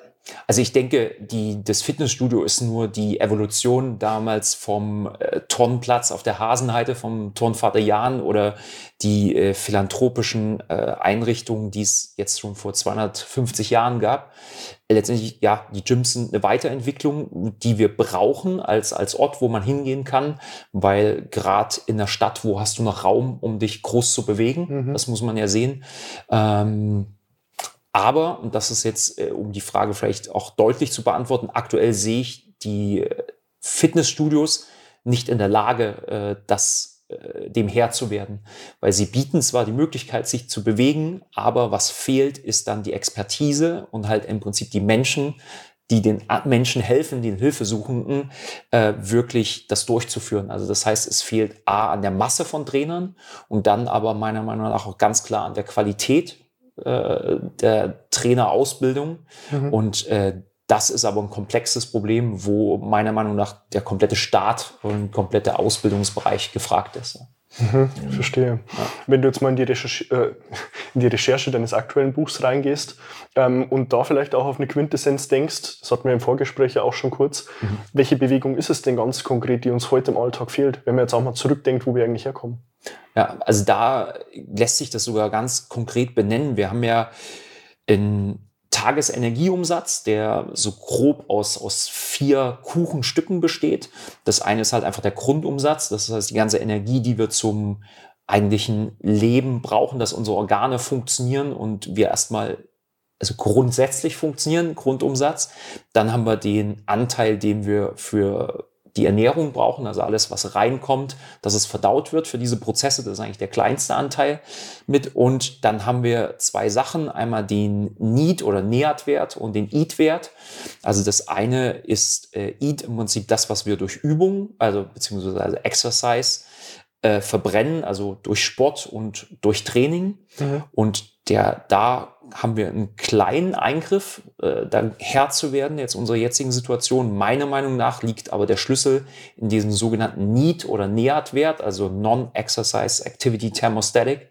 also ich denke, die, das Fitnessstudio ist nur die Evolution damals vom äh, Turnplatz auf der Hasenheide vom Turnvater Jan oder die äh, philanthropischen äh, Einrichtungen, die es jetzt schon vor 250 Jahren gab. Letztendlich, ja, die Gyms sind eine Weiterentwicklung, die wir brauchen als, als Ort, wo man hingehen kann, weil gerade in der Stadt, wo hast du noch Raum, um dich groß zu bewegen? Mhm. Das muss man ja sehen. Ähm, aber, und das ist jetzt, äh, um die Frage vielleicht auch deutlich zu beantworten, aktuell sehe ich die äh, Fitnessstudios nicht in der Lage, äh, das dem Herr zu werden, weil sie bieten zwar die Möglichkeit, sich zu bewegen, aber was fehlt, ist dann die Expertise und halt im Prinzip die Menschen, die den Menschen helfen, den Hilfesuchenden, wirklich das durchzuführen. Also das heißt, es fehlt A an der Masse von Trainern und dann aber meiner Meinung nach auch ganz klar an der Qualität äh, der Trainerausbildung. Mhm. Und äh, das ist aber ein komplexes Problem, wo meiner Meinung nach der komplette Staat und komplette Ausbildungsbereich gefragt ist. Mhm, verstehe. Ja. Wenn du jetzt mal in die, Recherche, äh, in die Recherche deines aktuellen Buchs reingehst ähm, und da vielleicht auch auf eine Quintessenz denkst, das hatten wir im Vorgespräch ja auch schon kurz, mhm. welche Bewegung ist es denn ganz konkret, die uns heute im Alltag fehlt, wenn man jetzt auch mal zurückdenkt, wo wir eigentlich herkommen? Ja, also da lässt sich das sogar ganz konkret benennen. Wir haben ja in Tagesenergieumsatz, der so grob aus, aus vier Kuchenstücken besteht. Das eine ist halt einfach der Grundumsatz, das heißt die ganze Energie, die wir zum eigentlichen Leben brauchen, dass unsere Organe funktionieren und wir erstmal also grundsätzlich funktionieren, Grundumsatz. Dann haben wir den Anteil, den wir für die Ernährung brauchen, also alles, was reinkommt, dass es verdaut wird für diese Prozesse. Das ist eigentlich der kleinste Anteil mit. Und dann haben wir zwei Sachen. Einmal den Need- oder Nährtwert und den Eat-Wert. Also das eine ist äh, Eat im Prinzip das, was wir durch Übung, also beziehungsweise Exercise, äh, verbrennen, also durch Sport und durch Training. Mhm. Und der da haben wir einen kleinen Eingriff, äh, dann Herr zu werden, jetzt unserer jetzigen Situation. Meiner Meinung nach liegt aber der Schlüssel in diesem sogenannten Need- oder NEAT-Wert, also Non-Exercise Activity Thermostatic,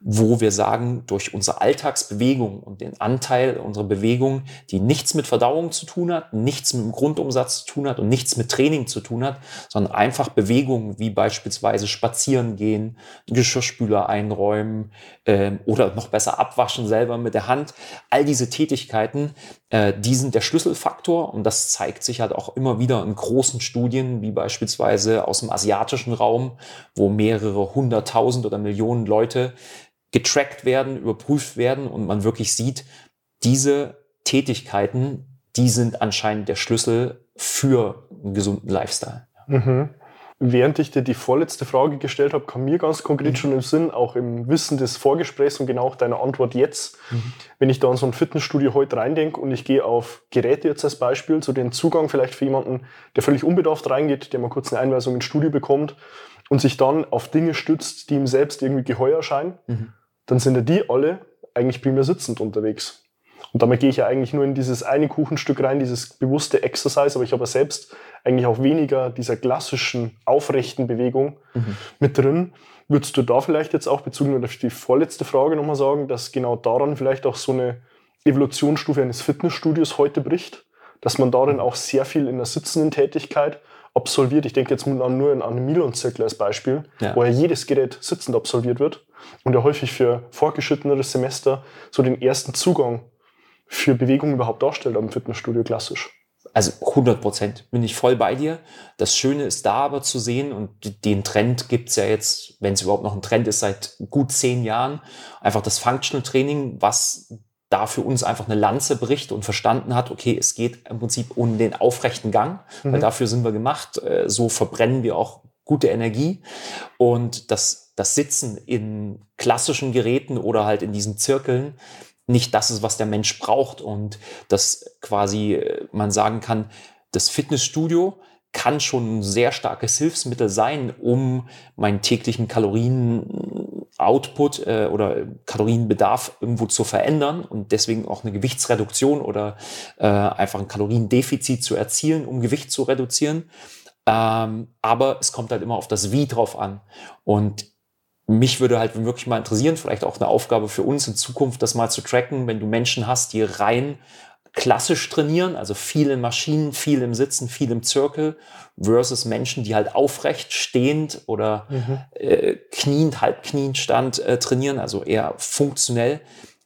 wo wir sagen, durch unsere Alltagsbewegung und den Anteil unserer Bewegung, die nichts mit Verdauung zu tun hat, nichts mit dem Grundumsatz zu tun hat und nichts mit Training zu tun hat, sondern einfach Bewegungen wie beispielsweise spazieren gehen, Geschirrspüler einräumen äh, oder noch besser abwaschen selber selber mit der Hand. All diese Tätigkeiten, äh, die sind der Schlüsselfaktor und das zeigt sich halt auch immer wieder in großen Studien, wie beispielsweise aus dem asiatischen Raum, wo mehrere hunderttausend oder Millionen Leute getrackt werden, überprüft werden und man wirklich sieht, diese Tätigkeiten, die sind anscheinend der Schlüssel für einen gesunden Lifestyle. Mhm während ich dir die vorletzte Frage gestellt habe, kam mir ganz konkret mhm. schon im Sinn, auch im Wissen des Vorgesprächs und genau auch deiner Antwort jetzt, mhm. wenn ich da in so ein Fitnessstudio heute reindenke und ich gehe auf Geräte jetzt als Beispiel, zu so den Zugang vielleicht für jemanden, der völlig unbedarft reingeht, der mal kurz eine Einweisung ins Studio bekommt und sich dann auf Dinge stützt, die ihm selbst irgendwie geheuer erscheinen, mhm. dann sind ja die alle eigentlich primär sitzend unterwegs. Und damit gehe ich ja eigentlich nur in dieses eine Kuchenstück rein, dieses bewusste Exercise, aber ich habe selbst eigentlich auch weniger dieser klassischen aufrechten Bewegung mhm. mit drin. Würdest du da vielleicht jetzt auch bezogen auf die vorletzte Frage nochmal sagen, dass genau daran vielleicht auch so eine Evolutionsstufe eines Fitnessstudios heute bricht? Dass man darin auch sehr viel in der sitzenden Tätigkeit absolviert. Ich denke jetzt nur an einen Milon-Zirkel als Beispiel, ja. wo ja jedes Gerät sitzend absolviert wird und ja häufig für fortgeschritteneres Semester so den ersten Zugang für Bewegung überhaupt darstellt am Fitnessstudio klassisch. Also 100 Prozent bin ich voll bei dir. Das Schöne ist da aber zu sehen und den Trend gibt's ja jetzt, wenn es überhaupt noch ein Trend ist, seit gut zehn Jahren. Einfach das Functional Training, was da für uns einfach eine Lanze bricht und verstanden hat, okay, es geht im Prinzip um den aufrechten Gang, mhm. weil dafür sind wir gemacht. Äh, so verbrennen wir auch gute Energie. Und das, das Sitzen in klassischen Geräten oder halt in diesen Zirkeln nicht das ist, was der Mensch braucht und dass quasi äh, man sagen kann, das Fitnessstudio kann schon ein sehr starkes Hilfsmittel sein, um meinen täglichen Kalorien-Output äh, oder Kalorienbedarf irgendwo zu verändern und deswegen auch eine Gewichtsreduktion oder äh, einfach ein Kaloriendefizit zu erzielen, um Gewicht zu reduzieren. Ähm, aber es kommt halt immer auf das Wie drauf an. Und mich würde halt wirklich mal interessieren, vielleicht auch eine Aufgabe für uns in Zukunft, das mal zu tracken, wenn du Menschen hast, die rein klassisch trainieren, also viel in Maschinen, viel im Sitzen, viel im Zirkel, versus Menschen, die halt aufrecht, stehend oder mhm. äh, kniend, halbkniend stand äh, trainieren, also eher funktionell,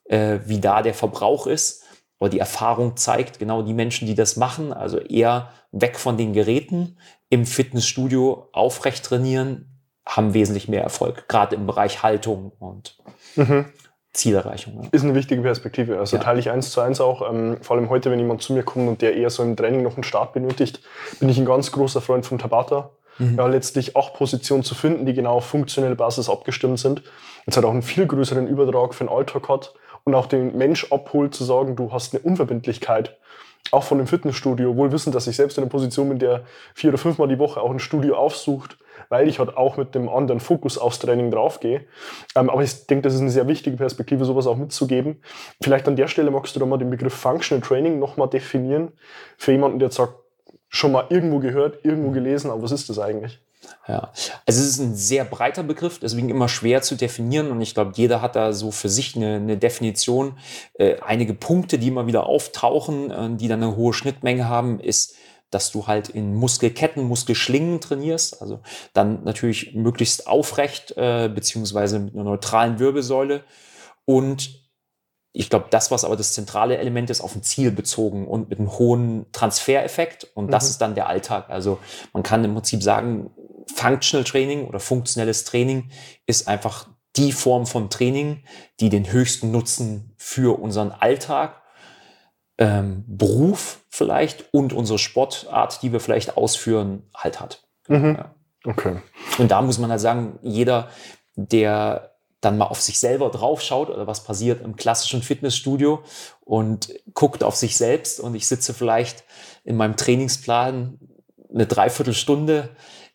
äh, wie da der Verbrauch ist. Aber die Erfahrung zeigt, genau die Menschen, die das machen, also eher weg von den Geräten, im Fitnessstudio aufrecht trainieren, haben wesentlich mehr Erfolg, gerade im Bereich Haltung und mhm. Zielerreichung. Ja. Ist eine wichtige Perspektive. Also ja. teile ich eins zu eins auch. Ähm, vor allem heute, wenn jemand zu mir kommt und der eher so im Training noch einen Start benötigt, bin ich ein ganz großer Freund von Tabata. Mhm. Ja, letztlich auch Positionen zu finden, die genau auf funktionelle Basis abgestimmt sind. Jetzt hat auch einen viel größeren Übertrag für den Alltag hat und auch den Mensch abholt, zu sagen, du hast eine Unverbindlichkeit auch von dem Fitnessstudio, wohl wissen, dass ich selbst in einer Position bin, der vier oder fünfmal die Woche auch ein Studio aufsucht, weil ich halt auch mit dem anderen Fokus aufs Training draufgehe. Ähm, aber ich denke, das ist eine sehr wichtige Perspektive, sowas auch mitzugeben. Vielleicht an der Stelle magst du da mal den Begriff Functional Training nochmal definieren für jemanden, der jetzt sagt, schon mal irgendwo gehört, irgendwo gelesen, aber was ist das eigentlich? Ja, also es ist ein sehr breiter Begriff, deswegen immer schwer zu definieren und ich glaube, jeder hat da so für sich eine, eine Definition. Äh, einige Punkte, die immer wieder auftauchen, äh, die dann eine hohe Schnittmenge haben, ist, dass du halt in Muskelketten, Muskelschlingen trainierst, also dann natürlich möglichst aufrecht äh, beziehungsweise mit einer neutralen Wirbelsäule und ich glaube, das, was aber das zentrale Element ist, auf ein Ziel bezogen und mit einem hohen Transfereffekt. Und das mhm. ist dann der Alltag. Also man kann im Prinzip sagen, Functional Training oder funktionelles Training ist einfach die Form von Training, die den höchsten Nutzen für unseren Alltag, ähm, Beruf vielleicht und unsere Sportart, die wir vielleicht ausführen, halt hat. Mhm. Ja. Okay. Und da muss man halt sagen, jeder, der dann mal auf sich selber draufschaut oder was passiert im klassischen Fitnessstudio und guckt auf sich selbst und ich sitze vielleicht in meinem Trainingsplan eine Dreiviertelstunde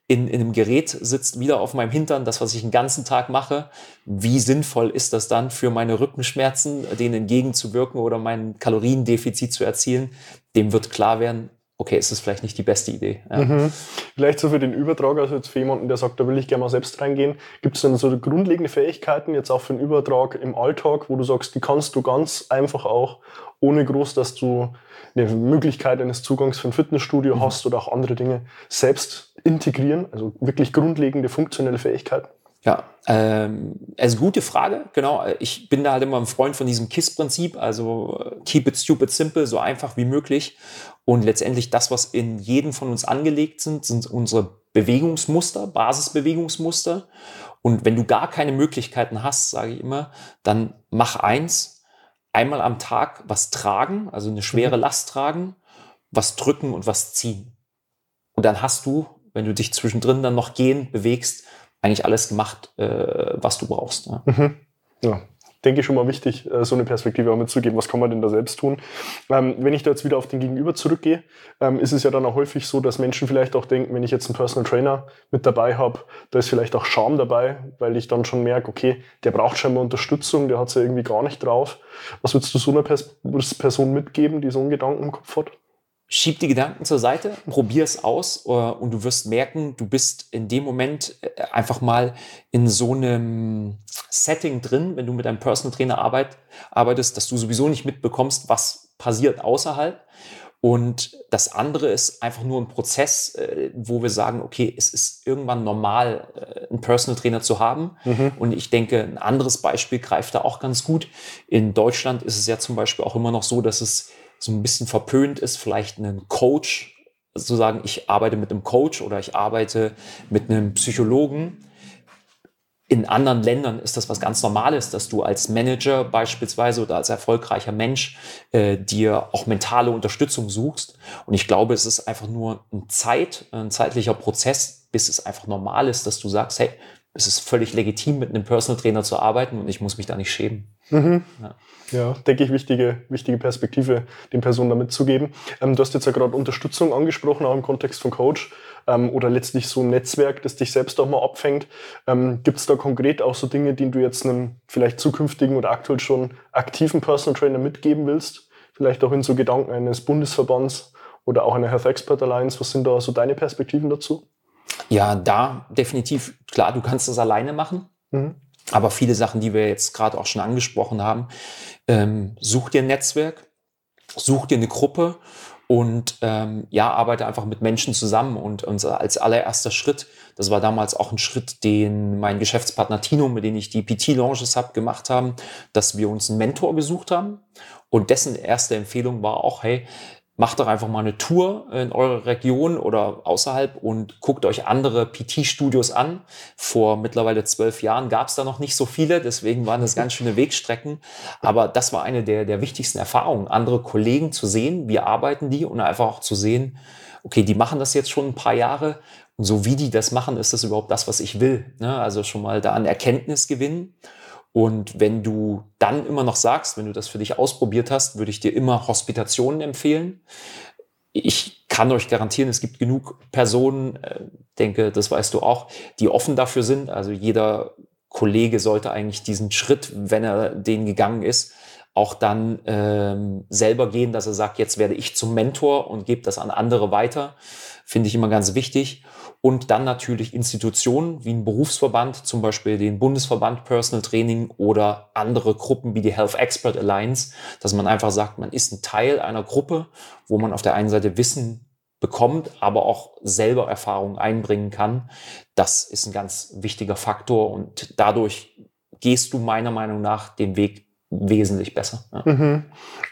in, in einem Gerät sitzt, wieder auf meinem Hintern, das, was ich den ganzen Tag mache. Wie sinnvoll ist das dann für meine Rückenschmerzen, denen entgegenzuwirken oder mein Kaloriendefizit zu erzielen? Dem wird klar werden, okay, ist das vielleicht nicht die beste Idee. Ja. Mhm. Vielleicht so für den Übertrag, also jetzt für jemanden, der sagt, da will ich gerne mal selbst reingehen, gibt es dann so grundlegende Fähigkeiten jetzt auch für den Übertrag im Alltag, wo du sagst, die kannst du ganz einfach auch, ohne groß, dass du eine Möglichkeit eines Zugangs für ein Fitnessstudio mhm. hast oder auch andere Dinge, selbst integrieren, also wirklich grundlegende funktionelle Fähigkeiten? Ja, ähm, also gute Frage, genau. Ich bin da halt immer ein Freund von diesem KISS-Prinzip, also äh, keep it stupid simple, so einfach wie möglich. Und letztendlich das, was in jedem von uns angelegt sind, sind unsere Bewegungsmuster, Basisbewegungsmuster. Und wenn du gar keine Möglichkeiten hast, sage ich immer, dann mach eins, einmal am Tag was tragen, also eine schwere mhm. Last tragen, was drücken und was ziehen. Und dann hast du wenn du dich zwischendrin dann noch gehen, bewegst, eigentlich alles gemacht, äh, was du brauchst. Ja. Mhm. ja denke ich, schon mal wichtig, äh, so eine Perspektive auch mitzugeben. Was kann man denn da selbst tun? Ähm, wenn ich da jetzt wieder auf den Gegenüber zurückgehe, ähm, ist es ja dann auch häufig so, dass Menschen vielleicht auch denken, wenn ich jetzt einen Personal Trainer mit dabei habe, da ist vielleicht auch Scham dabei, weil ich dann schon merke, okay, der braucht scheinbar Unterstützung, der hat es ja irgendwie gar nicht drauf. Was würdest du so einer Person mitgeben, die so einen Gedanken im Kopf hat? Schieb die Gedanken zur Seite, probier es aus äh, und du wirst merken, du bist in dem Moment äh, einfach mal in so einem Setting drin, wenn du mit einem Personal Trainer arbeit, arbeitest, dass du sowieso nicht mitbekommst, was passiert außerhalb. Und das andere ist einfach nur ein Prozess, äh, wo wir sagen, okay, es ist irgendwann normal, einen Personal Trainer zu haben. Mhm. Und ich denke, ein anderes Beispiel greift da auch ganz gut. In Deutschland ist es ja zum Beispiel auch immer noch so, dass es so ein bisschen verpönt ist, vielleicht einen Coach zu sagen, ich arbeite mit einem Coach oder ich arbeite mit einem Psychologen. In anderen Ländern ist das was ganz Normales, dass du als Manager beispielsweise oder als erfolgreicher Mensch äh, dir auch mentale Unterstützung suchst. Und ich glaube, es ist einfach nur ein Zeit, ein zeitlicher Prozess, bis es einfach normal ist, dass du sagst, hey, es ist völlig legitim, mit einem Personal Trainer zu arbeiten und ich muss mich da nicht schämen. Mhm. Ja. ja. denke ich, wichtige, wichtige Perspektive den Personen da mitzugeben. Ähm, du hast jetzt ja gerade Unterstützung angesprochen, auch im Kontext von Coach ähm, oder letztlich so ein Netzwerk, das dich selbst auch mal abfängt. Ähm, Gibt es da konkret auch so Dinge, die du jetzt einem vielleicht zukünftigen oder aktuell schon aktiven Personal Trainer mitgeben willst? Vielleicht auch in so Gedanken eines Bundesverbands oder auch einer Health Expert Alliance. Was sind da so deine Perspektiven dazu? Ja, da definitiv, klar, du kannst das alleine machen. Mhm. Aber viele Sachen, die wir jetzt gerade auch schon angesprochen haben, ähm, such dir ein Netzwerk, such dir eine Gruppe und ähm, ja, arbeite einfach mit Menschen zusammen. Und, und als allererster Schritt, das war damals auch ein Schritt, den mein Geschäftspartner Tino, mit dem ich die PT-Launches habe, gemacht haben, dass wir uns einen Mentor gesucht haben. Und dessen erste Empfehlung war auch, hey, macht doch einfach mal eine Tour in eurer Region oder außerhalb und guckt euch andere PT-Studios an. Vor mittlerweile zwölf Jahren gab es da noch nicht so viele, deswegen waren das ganz schöne Wegstrecken. Aber das war eine der, der wichtigsten Erfahrungen, andere Kollegen zu sehen, wie arbeiten die und einfach auch zu sehen, okay, die machen das jetzt schon ein paar Jahre und so wie die das machen, ist das überhaupt das, was ich will. Ne? Also schon mal da an Erkenntnis gewinnen. Und wenn du dann immer noch sagst, wenn du das für dich ausprobiert hast, würde ich dir immer Hospitationen empfehlen. Ich kann euch garantieren, es gibt genug Personen, äh, denke, das weißt du auch, die offen dafür sind. Also jeder Kollege sollte eigentlich diesen Schritt, wenn er den gegangen ist, auch dann ähm, selber gehen, dass er sagt, jetzt werde ich zum Mentor und gebe das an andere weiter. Finde ich immer ganz wichtig. Und dann natürlich Institutionen wie ein Berufsverband, zum Beispiel den Bundesverband Personal Training oder andere Gruppen wie die Health Expert Alliance, dass man einfach sagt, man ist ein Teil einer Gruppe, wo man auf der einen Seite Wissen bekommt, aber auch selber Erfahrungen einbringen kann. Das ist ein ganz wichtiger Faktor und dadurch gehst du meiner Meinung nach den Weg wesentlich besser. Ja. Mhm.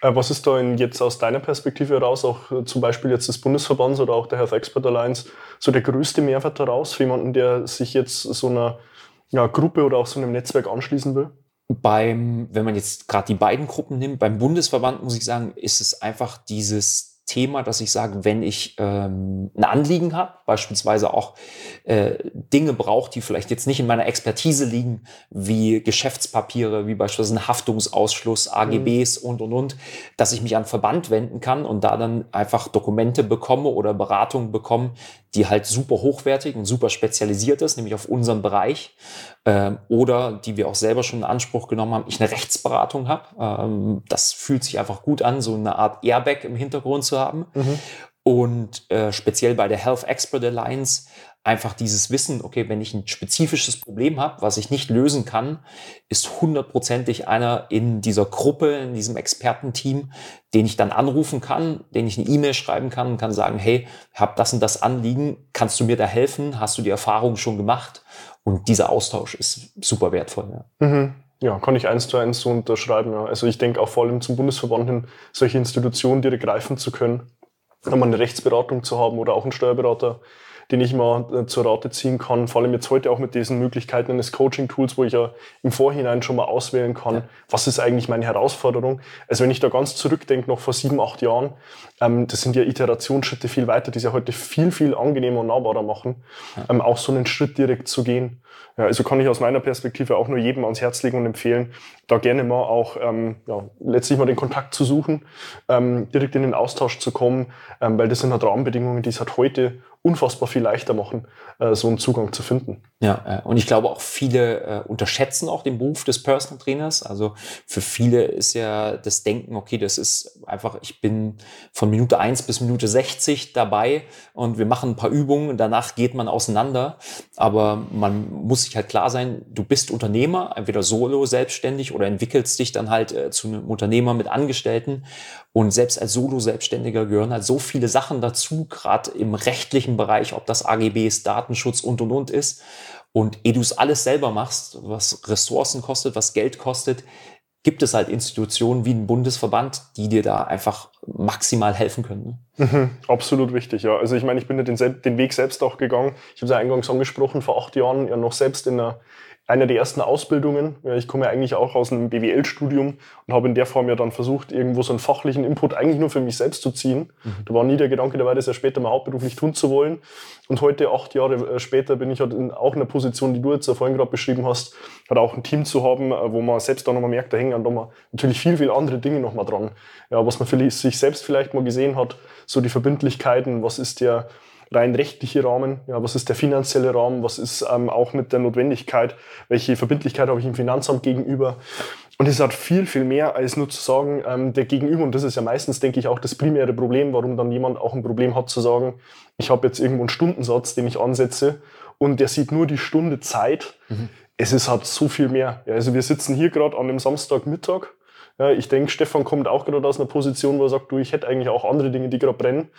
Äh, was ist da jetzt aus deiner Perspektive heraus, auch äh, zum Beispiel jetzt des Bundesverbands oder auch der Health Expert Alliance, so der größte Mehrwert daraus für jemanden, der sich jetzt so einer ja, Gruppe oder auch so einem Netzwerk anschließen will? Beim, wenn man jetzt gerade die beiden Gruppen nimmt, beim Bundesverband muss ich sagen, ist es einfach dieses Thema, dass ich sage, wenn ich ähm, ein Anliegen habe, beispielsweise auch äh, Dinge brauche, die vielleicht jetzt nicht in meiner Expertise liegen, wie Geschäftspapiere, wie beispielsweise ein Haftungsausschluss, AGBs mhm. und, und, und, dass ich mich an Verband wenden kann und da dann einfach Dokumente bekomme oder Beratungen bekomme, die halt super hochwertig und super spezialisiert ist, nämlich auf unseren Bereich, ähm, oder die wir auch selber schon in Anspruch genommen haben, ich eine Rechtsberatung habe. Ähm, das fühlt sich einfach gut an, so eine Art Airbag im Hintergrund zu haben. Mhm. Und äh, speziell bei der Health Expert Alliance einfach dieses Wissen, okay, wenn ich ein spezifisches Problem habe, was ich nicht lösen kann, ist hundertprozentig einer in dieser Gruppe, in diesem Expertenteam, den ich dann anrufen kann, den ich eine E-Mail schreiben kann und kann sagen, hey, hab das und das Anliegen, kannst du mir da helfen? Hast du die Erfahrung schon gemacht? Und dieser Austausch ist super wertvoll. Ja. Mhm. Ja, kann ich eins zu eins so unterschreiben. Ja. Also ich denke auch vor allem zum Bundesverband hin, solche Institutionen direkt greifen zu können, einmal eine Rechtsberatung zu haben oder auch einen Steuerberater, den ich mal zur Rate ziehen kann. Vor allem jetzt heute auch mit diesen Möglichkeiten eines Coaching-Tools, wo ich ja im Vorhinein schon mal auswählen kann, ja. was ist eigentlich meine Herausforderung. Also wenn ich da ganz zurückdenke, noch vor sieben, acht Jahren, ähm, das sind ja Iterationsschritte viel weiter, die es ja heute viel, viel angenehmer und nahbarer machen, ja. ähm, auch so einen Schritt direkt zu gehen. Ja, also kann ich aus meiner Perspektive auch nur jedem ans Herz legen und empfehlen, da gerne mal auch ähm, ja, letztlich mal den Kontakt zu suchen, ähm, direkt in den Austausch zu kommen, ähm, weil das sind halt Rahmenbedingungen, die es halt heute unfassbar viel leichter machen, äh, so einen Zugang zu finden. Ja, äh, und ich glaube auch viele äh, unterschätzen auch den Beruf des Personal Trainers. Also für viele ist ja das Denken, okay, das ist einfach, ich bin von Minute eins bis Minute 60 dabei und wir machen ein paar Übungen, danach geht man auseinander. Aber man muss sich halt klar sein, du bist Unternehmer, entweder solo, selbstständig oder entwickelst dich dann halt äh, zu einem Unternehmer mit Angestellten. Und selbst als Solo-Selbstständiger gehören halt so viele Sachen dazu, gerade im rechtlichen Bereich, ob das AGBs, Datenschutz und und und ist. Und ehe du es alles selber machst, was Ressourcen kostet, was Geld kostet, gibt es halt Institutionen wie ein Bundesverband, die dir da einfach maximal helfen können. Ne? Mhm, absolut wichtig, ja. Also ich meine, ich bin ja den, den Weg selbst auch gegangen. Ich habe es ja eingangs angesprochen, vor acht Jahren ja noch selbst in einer einer der ersten Ausbildungen. Ich komme ja eigentlich auch aus einem BWL-Studium und habe in der Form ja dann versucht, irgendwo so einen fachlichen Input eigentlich nur für mich selbst zu ziehen. Mhm. Da war nie der Gedanke dabei, das ja später mal hauptberuflich tun zu wollen. Und heute, acht Jahre äh, später, bin ich halt in auch in einer Position, die du jetzt vorhin gerade beschrieben hast, halt auch ein Team zu haben, äh, wo man selbst dann nochmal merkt, da hängen dann nochmal natürlich viel, viel andere Dinge nochmal dran. Ja, was man für sich selbst vielleicht mal gesehen hat, so die Verbindlichkeiten, was ist der rein rechtliche Rahmen, ja, was ist der finanzielle Rahmen, was ist ähm, auch mit der Notwendigkeit, welche Verbindlichkeit habe ich im Finanzamt gegenüber. Und es hat viel, viel mehr als nur zu sagen, ähm, der Gegenüber, und das ist ja meistens, denke ich, auch das primäre Problem, warum dann jemand auch ein Problem hat zu sagen, ich habe jetzt irgendwo einen Stundensatz, den ich ansetze und der sieht nur die Stunde Zeit. Mhm. Es ist halt so viel mehr. Ja, also wir sitzen hier gerade an einem Samstagmittag ja, ich denke, Stefan kommt auch gerade aus einer Position, wo er sagt, du, ich hätte eigentlich auch andere Dinge, die gerade brennen.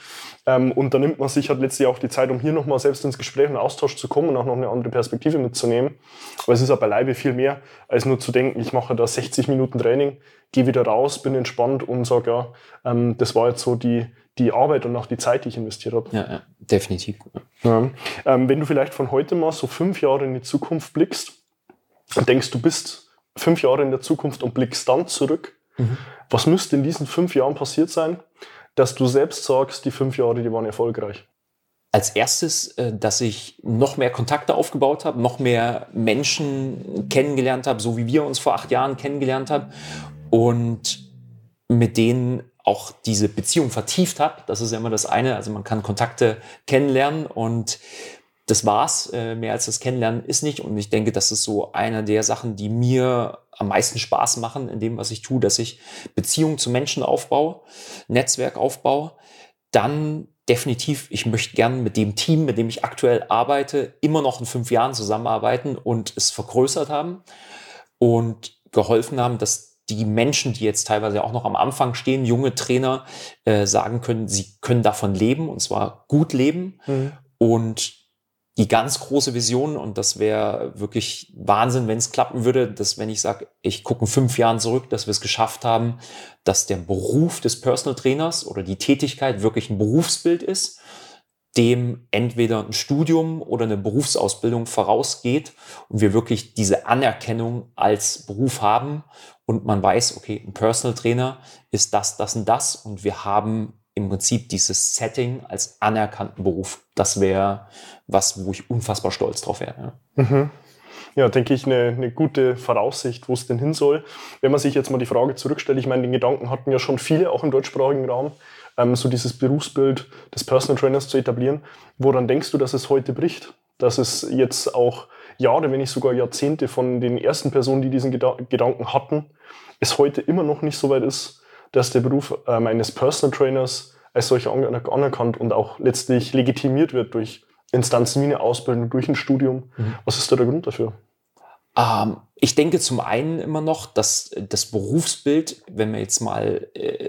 Ähm, und da nimmt man sich halt letztlich auch die Zeit, um hier nochmal selbst ins Gespräch und Austausch zu kommen und auch noch eine andere Perspektive mitzunehmen. Aber es ist auch beileibe viel mehr, als nur zu denken, ich mache da 60 Minuten Training, gehe wieder raus, bin entspannt und sage, ja, ähm, das war jetzt so die, die Arbeit und auch die Zeit, die ich investiert habe. Ja, ja definitiv. Ja. Ähm, wenn du vielleicht von heute mal so fünf Jahre in die Zukunft blickst und denkst, du bist fünf Jahre in der Zukunft und blickst dann zurück. Mhm. Was müsste in diesen fünf Jahren passiert sein, dass du selbst sagst, die fünf Jahre, die waren erfolgreich? Als erstes, äh, dass ich noch mehr Kontakte aufgebaut habe, noch mehr Menschen kennengelernt habe, so wie wir uns vor acht Jahren kennengelernt haben und mit denen auch diese Beziehung vertieft habe. Das ist ja immer das eine. Also man kann Kontakte kennenlernen und das war's. Äh, mehr als das Kennenlernen ist nicht. Und ich denke, das ist so einer der Sachen, die mir am meisten Spaß machen in dem, was ich tue, dass ich Beziehungen zu Menschen aufbaue, Netzwerk aufbaue. Dann definitiv, ich möchte gern mit dem Team, mit dem ich aktuell arbeite, immer noch in fünf Jahren zusammenarbeiten und es vergrößert haben und geholfen haben, dass die Menschen, die jetzt teilweise auch noch am Anfang stehen, junge Trainer, äh, sagen können, sie können davon leben und zwar gut leben. Mhm. Und die ganz große Vision und das wäre wirklich Wahnsinn, wenn es klappen würde, dass wenn ich sage, ich gucke in fünf Jahren zurück, dass wir es geschafft haben, dass der Beruf des Personal Trainers oder die Tätigkeit wirklich ein Berufsbild ist, dem entweder ein Studium oder eine Berufsausbildung vorausgeht und wir wirklich diese Anerkennung als Beruf haben und man weiß, okay, ein Personal Trainer ist das, das und das und wir haben im Prinzip dieses Setting als anerkannten Beruf. Das wäre was, wo ich unfassbar stolz drauf wäre. Ja. Mhm. Ja, denke ich, eine, eine gute Voraussicht, wo es denn hin soll. Wenn man sich jetzt mal die Frage zurückstellt, ich meine, den Gedanken hatten ja schon viele, auch im deutschsprachigen Raum, ähm, so dieses Berufsbild des Personal Trainers zu etablieren. Woran denkst du, dass es heute bricht? Dass es jetzt auch Jahre, wenn nicht sogar Jahrzehnte von den ersten Personen, die diesen Geda Gedanken hatten, es heute immer noch nicht so weit ist, dass der Beruf ähm, eines Personal Trainers als solcher anerkannt und auch letztlich legitimiert wird durch Instanzen wie eine Ausbildung, durch ein Studium. Mhm. Was ist da der Grund dafür? Ähm, ich denke zum einen immer noch, dass das Berufsbild, wenn wir jetzt mal äh,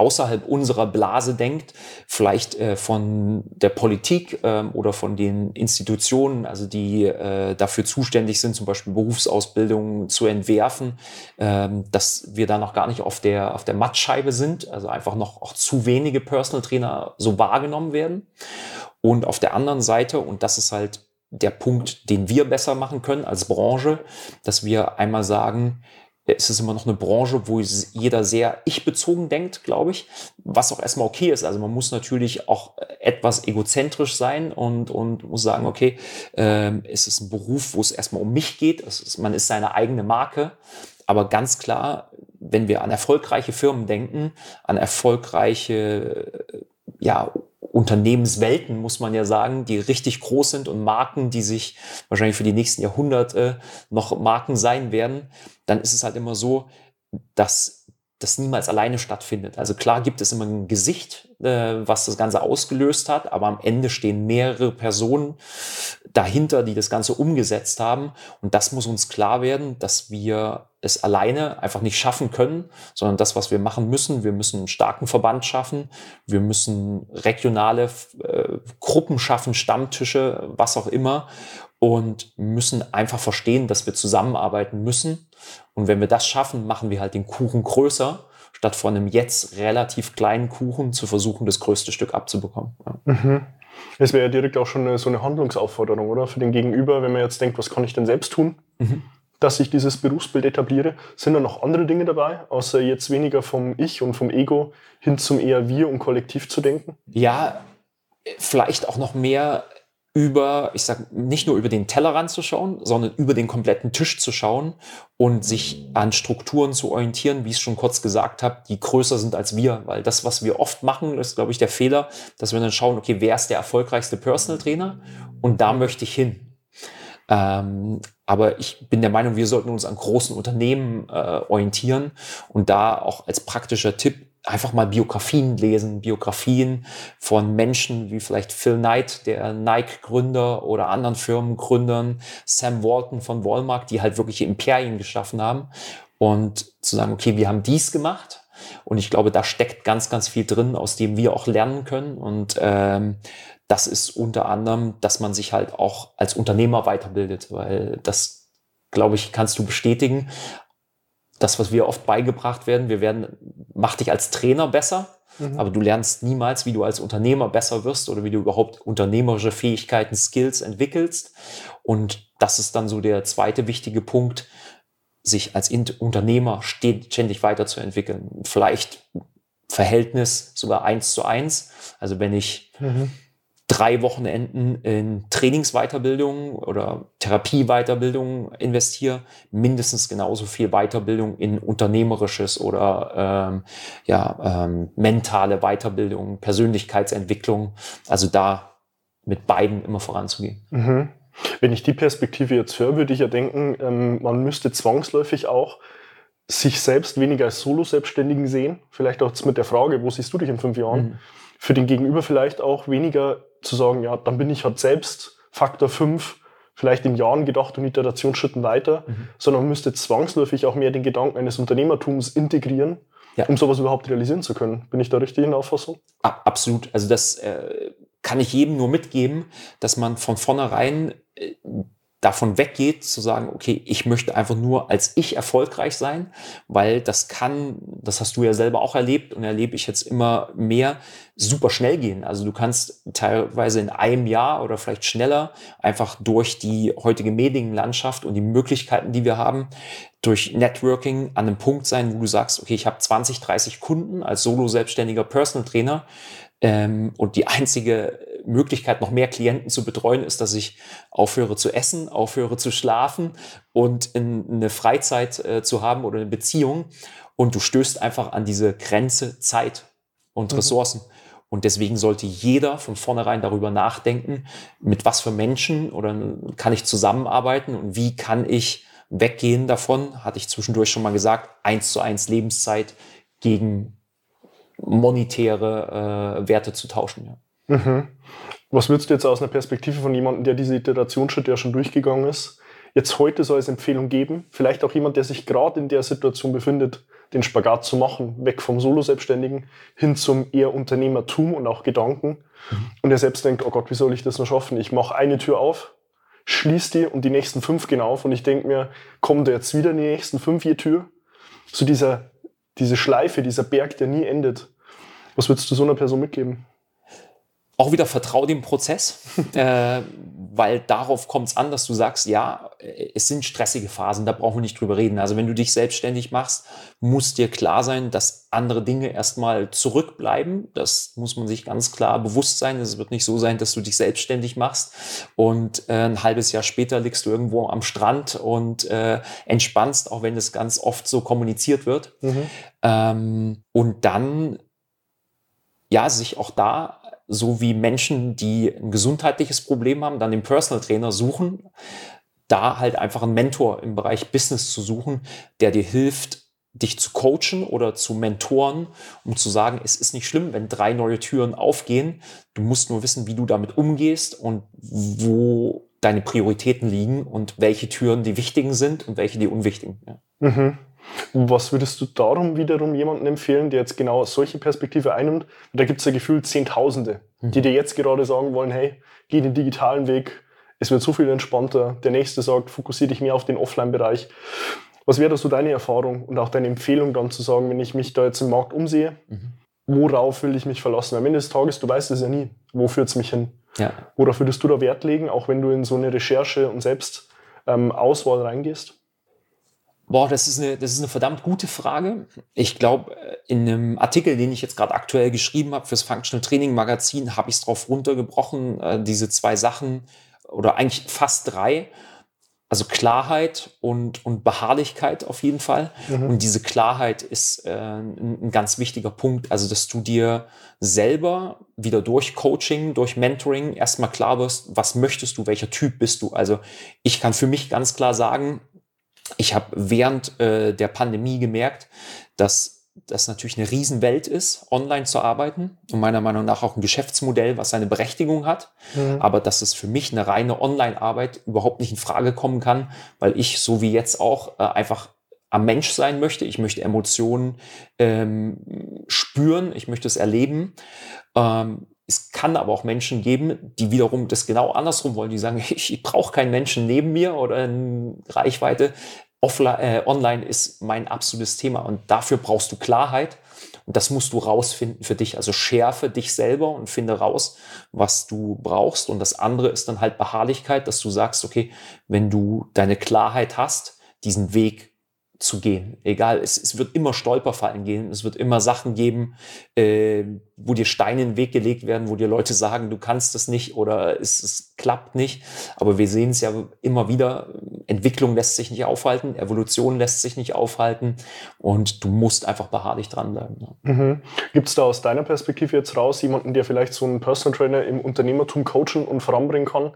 außerhalb unserer Blase denkt, vielleicht äh, von der Politik äh, oder von den Institutionen, also die äh, dafür zuständig sind, zum Beispiel Berufsausbildungen zu entwerfen, ähm, dass wir da noch gar nicht auf der, auf der Mattscheibe sind, also einfach noch auch zu wenige Personal Trainer so wahrgenommen werden. Und auf der anderen Seite, und das ist halt der Punkt, den wir besser machen können als Branche, dass wir einmal sagen, es ist immer noch eine Branche, wo jeder sehr ich-bezogen denkt, glaube ich, was auch erstmal okay ist. Also man muss natürlich auch etwas egozentrisch sein und, und muss sagen, okay, ähm, es ist ein Beruf, wo es erstmal um mich geht. Ist, man ist seine eigene Marke. Aber ganz klar, wenn wir an erfolgreiche Firmen denken, an erfolgreiche ja, Unternehmenswelten, muss man ja sagen, die richtig groß sind und Marken, die sich wahrscheinlich für die nächsten Jahrhunderte noch Marken sein werden, dann ist es halt immer so, dass das niemals alleine stattfindet. Also klar gibt es immer ein Gesicht, äh, was das Ganze ausgelöst hat, aber am Ende stehen mehrere Personen dahinter, die das Ganze umgesetzt haben. Und das muss uns klar werden, dass wir es alleine einfach nicht schaffen können, sondern das, was wir machen müssen, wir müssen einen starken Verband schaffen, wir müssen regionale äh, Gruppen schaffen, Stammtische, was auch immer und müssen einfach verstehen, dass wir zusammenarbeiten müssen. Und wenn wir das schaffen, machen wir halt den Kuchen größer, statt von einem jetzt relativ kleinen Kuchen zu versuchen, das größte Stück abzubekommen. Ja. Mhm. Das wäre ja direkt auch schon eine, so eine Handlungsaufforderung, oder? Für den Gegenüber, wenn man jetzt denkt, was kann ich denn selbst tun, mhm. dass ich dieses Berufsbild etabliere. Sind da noch andere Dinge dabei, außer jetzt weniger vom Ich und vom Ego hin zum eher Wir und Kollektiv zu denken? Ja, vielleicht auch noch mehr über, ich sag nicht nur über den Tellerrand zu schauen, sondern über den kompletten Tisch zu schauen und sich an Strukturen zu orientieren, wie ich es schon kurz gesagt habe, die größer sind als wir. Weil das, was wir oft machen, ist, glaube ich, der Fehler, dass wir dann schauen, okay, wer ist der erfolgreichste Personal Trainer? Und da möchte ich hin. Ähm, aber ich bin der Meinung, wir sollten uns an großen Unternehmen äh, orientieren und da auch als praktischer Tipp einfach mal Biografien lesen, Biografien von Menschen wie vielleicht Phil Knight, der Nike-Gründer oder anderen Firmengründern, Sam Walton von Walmart, die halt wirklich Imperien geschaffen haben und zu sagen, okay, wir haben dies gemacht. Und ich glaube, da steckt ganz, ganz viel drin, aus dem wir auch lernen können. Und ähm, das ist unter anderem, dass man sich halt auch als Unternehmer weiterbildet, weil das glaube ich, kannst du bestätigen das, was wir oft beigebracht werden, wir werden, mach dich als Trainer besser, mhm. aber du lernst niemals, wie du als Unternehmer besser wirst oder wie du überhaupt unternehmerische Fähigkeiten, Skills entwickelst. Und das ist dann so der zweite wichtige Punkt, sich als Unternehmer ständig weiterzuentwickeln. Vielleicht Verhältnis sogar eins zu eins. Also wenn ich mhm drei Wochenenden in Trainingsweiterbildung oder Therapieweiterbildung investiere, mindestens genauso viel Weiterbildung in unternehmerisches oder ähm, ja, ähm, mentale Weiterbildung, Persönlichkeitsentwicklung. Also da mit beiden immer voranzugehen. Mhm. Wenn ich die Perspektive jetzt höre, würde ich ja denken, ähm, man müsste zwangsläufig auch sich selbst weniger als Solo-Selbstständigen sehen. Vielleicht auch mit der Frage, wo siehst du dich in fünf Jahren? Mhm. Für den Gegenüber vielleicht auch weniger zu sagen, ja, dann bin ich halt selbst Faktor 5 vielleicht in Jahren gedacht und Iterationsschritten weiter, mhm. sondern man müsste zwangsläufig auch mehr den Gedanken eines Unternehmertums integrieren, ja. um sowas überhaupt realisieren zu können. Bin ich da richtig in der Auffassung? Absolut. Also das äh, kann ich jedem nur mitgeben, dass man von vornherein äh, davon weggeht, zu sagen, okay, ich möchte einfach nur als ich erfolgreich sein, weil das kann, das hast du ja selber auch erlebt und erlebe ich jetzt immer mehr, super schnell gehen. Also du kannst teilweise in einem Jahr oder vielleicht schneller einfach durch die heutige Medienlandschaft und die Möglichkeiten, die wir haben, durch Networking an einem Punkt sein, wo du sagst, okay, ich habe 20, 30 Kunden als solo-selbstständiger Personal Trainer ähm, und die einzige Möglichkeit, noch mehr Klienten zu betreuen, ist, dass ich aufhöre zu essen, aufhöre zu schlafen und eine Freizeit äh, zu haben oder eine Beziehung. Und du stößt einfach an diese Grenze Zeit und mhm. Ressourcen. Und deswegen sollte jeder von vornherein darüber nachdenken, mit was für Menschen oder kann ich zusammenarbeiten und wie kann ich weggehen davon, hatte ich zwischendurch schon mal gesagt, eins zu eins Lebenszeit gegen monetäre äh, Werte zu tauschen. Ja. Mhm. Was würdest du jetzt aus einer Perspektive von jemandem, der diese Iterationsschritte ja schon durchgegangen ist, jetzt heute so als Empfehlung geben? Vielleicht auch jemand, der sich gerade in der Situation befindet, den Spagat zu machen, weg vom Solo-Selbstständigen hin zum eher Unternehmertum und auch Gedanken. Mhm. Und er selbst denkt, oh Gott, wie soll ich das noch schaffen? Ich mache eine Tür auf, schließe die und die nächsten fünf gehen auf und ich denke mir, kommen da jetzt wieder die nächsten fünf je Tür? So dieser, diese Schleife, dieser Berg, der nie endet. Was würdest du so einer Person mitgeben? Auch wieder vertrau dem Prozess, äh, weil darauf kommt es an, dass du sagst, ja, es sind stressige Phasen, da brauchen wir nicht drüber reden. Also wenn du dich selbstständig machst, muss dir klar sein, dass andere Dinge erstmal zurückbleiben. Das muss man sich ganz klar bewusst sein. Es wird nicht so sein, dass du dich selbstständig machst und äh, ein halbes Jahr später liegst du irgendwo am Strand und äh, entspannst, auch wenn das ganz oft so kommuniziert wird. Mhm. Ähm, und dann ja, sich auch da so wie Menschen, die ein gesundheitliches Problem haben, dann den Personal Trainer suchen, da halt einfach einen Mentor im Bereich Business zu suchen, der dir hilft, dich zu coachen oder zu mentoren, um zu sagen, es ist nicht schlimm, wenn drei neue Türen aufgehen. Du musst nur wissen, wie du damit umgehst und wo deine Prioritäten liegen und welche Türen die wichtigen sind und welche die unwichtigen. Ja. Mhm. Was würdest du darum wiederum jemandem empfehlen, der jetzt genau solche Perspektive einnimmt? Da gibt es ja gefühlt Zehntausende, die mhm. dir jetzt gerade sagen wollen, hey, geh den digitalen Weg, es wird so viel entspannter. Der nächste sagt, fokussiere dich mehr auf den Offline-Bereich. Was wäre da so deine Erfahrung und auch deine Empfehlung dann zu sagen, wenn ich mich da jetzt im Markt umsehe, mhm. worauf will ich mich verlassen? Am Ende des Tages, du weißt es ja nie, wo führt es mich hin? Ja. Worauf würdest du da Wert legen, auch wenn du in so eine Recherche und Selbstauswahl ähm, reingehst? Boah, das ist eine, das ist eine verdammt gute Frage. Ich glaube, äh, in einem Artikel, den ich jetzt gerade aktuell geschrieben habe fürs Functional Training Magazin, habe ich es drauf runtergebrochen, äh, diese zwei Sachen oder eigentlich fast drei. Also Klarheit und, und Beharrlichkeit auf jeden Fall. Mhm. Und diese Klarheit ist äh, ein, ein, ganz wichtiger Punkt. Also, dass du dir selber wieder durch Coaching, durch Mentoring erstmal klar wirst, was möchtest du, welcher Typ bist du. Also ich kann für mich ganz klar sagen, ich habe während äh, der Pandemie gemerkt, dass das natürlich eine Riesenwelt ist, online zu arbeiten und meiner Meinung nach auch ein Geschäftsmodell, was seine Berechtigung hat, mhm. aber dass es für mich eine reine Online-Arbeit überhaupt nicht in Frage kommen kann, weil ich so wie jetzt auch äh, einfach am Mensch sein möchte. Ich möchte Emotionen ähm, spüren, ich möchte es erleben. Ähm, es kann aber auch Menschen geben, die wiederum das genau andersrum wollen. Die sagen, ich, brauche keinen Menschen neben mir oder Reichweite. Offline, äh, online ist mein absolutes Thema und dafür brauchst du Klarheit. Und das musst du rausfinden für dich. Also schärfe dich selber und finde raus, was du brauchst. Und das andere ist dann halt Beharrlichkeit, dass du sagst, okay, wenn du deine Klarheit hast, diesen Weg zu gehen. Egal, es, es wird immer Stolperfallen gehen, es wird immer Sachen geben, äh, wo dir Steine in den Weg gelegt werden, wo dir Leute sagen, du kannst es nicht oder es, es klappt nicht. Aber wir sehen es ja immer wieder, Entwicklung lässt sich nicht aufhalten, Evolution lässt sich nicht aufhalten und du musst einfach beharrlich dranbleiben. Ne? Mhm. Gibt es da aus deiner Perspektive jetzt raus jemanden, der vielleicht so einen Personal Trainer im Unternehmertum coachen und voranbringen kann?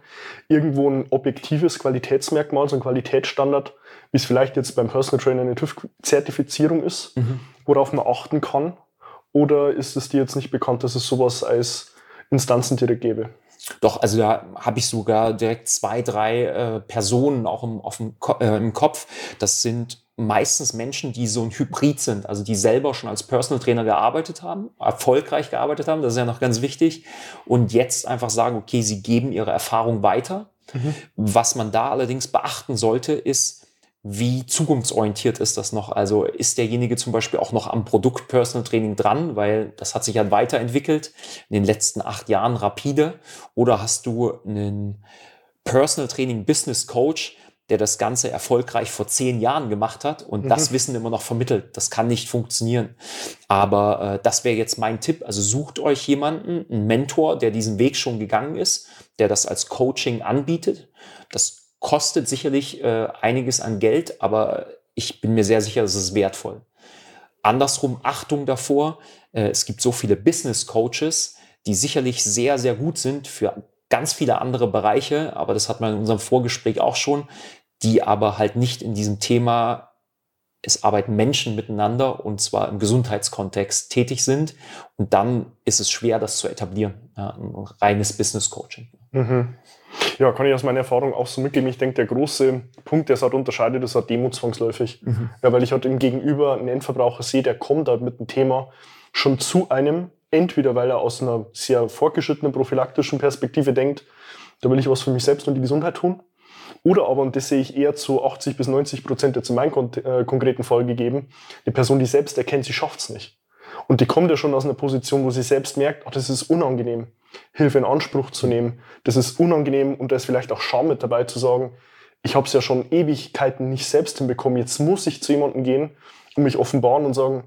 Irgendwo ein objektives Qualitätsmerkmal, so ein Qualitätsstandard, wie es vielleicht jetzt beim Personal Trainer eine TÜV-Zertifizierung ist, mhm. worauf man achten kann? Oder ist es dir jetzt nicht bekannt, dass es sowas als Instanzen direkt gäbe? Doch, also da habe ich sogar direkt zwei, drei äh, Personen auch im, auf dem, äh, im Kopf. Das sind meistens Menschen, die so ein Hybrid sind, also die selber schon als Personal Trainer gearbeitet haben, erfolgreich gearbeitet haben, das ist ja noch ganz wichtig, und jetzt einfach sagen, okay, sie geben ihre Erfahrung weiter. Mhm. Was man da allerdings beachten sollte, ist, wie zukunftsorientiert ist das noch? Also ist derjenige zum Beispiel auch noch am Produkt Personal Training dran, weil das hat sich ja weiterentwickelt in den letzten acht Jahren rapide? Oder hast du einen Personal Training Business Coach, der das Ganze erfolgreich vor zehn Jahren gemacht hat und mhm. das Wissen immer noch vermittelt. Das kann nicht funktionieren. Aber äh, das wäre jetzt mein Tipp. Also sucht euch jemanden, einen Mentor, der diesen Weg schon gegangen ist, der das als Coaching anbietet. Das kostet sicherlich äh, einiges an Geld, aber ich bin mir sehr sicher, es ist wertvoll. Andersrum Achtung davor, äh, es gibt so viele Business Coaches, die sicherlich sehr, sehr gut sind für ganz viele andere Bereiche, aber das hat man in unserem Vorgespräch auch schon, die aber halt nicht in diesem Thema, es arbeiten Menschen miteinander und zwar im Gesundheitskontext tätig sind und dann ist es schwer, das zu etablieren, ja, ein reines Business Coaching. Mhm. Ja, kann ich aus meiner Erfahrung auch so mitgeben. Ich denke, der große Punkt, der es halt unterscheidet, ist halt Demo zwangsläufig. Mhm. Ja, weil ich halt im Gegenüber einen Endverbraucher sehe, der kommt halt mit dem Thema schon zu einem, entweder weil er aus einer sehr fortgeschrittenen prophylaktischen Perspektive denkt, da will ich was für mich selbst und die Gesundheit tun. Oder aber, und das sehe ich eher zu 80 bis 90 Prozent jetzt in meinem äh, konkreten Fall gegeben, die Person, die selbst erkennt, sie schafft es nicht. Und die kommt ja schon aus einer Position, wo sie selbst merkt, ach, das ist unangenehm Hilfe in Anspruch zu nehmen. Das ist unangenehm und da ist vielleicht auch Scham mit dabei zu sagen, ich habe es ja schon Ewigkeiten nicht selbst hinbekommen, jetzt muss ich zu jemandem gehen und mich offenbaren und sagen,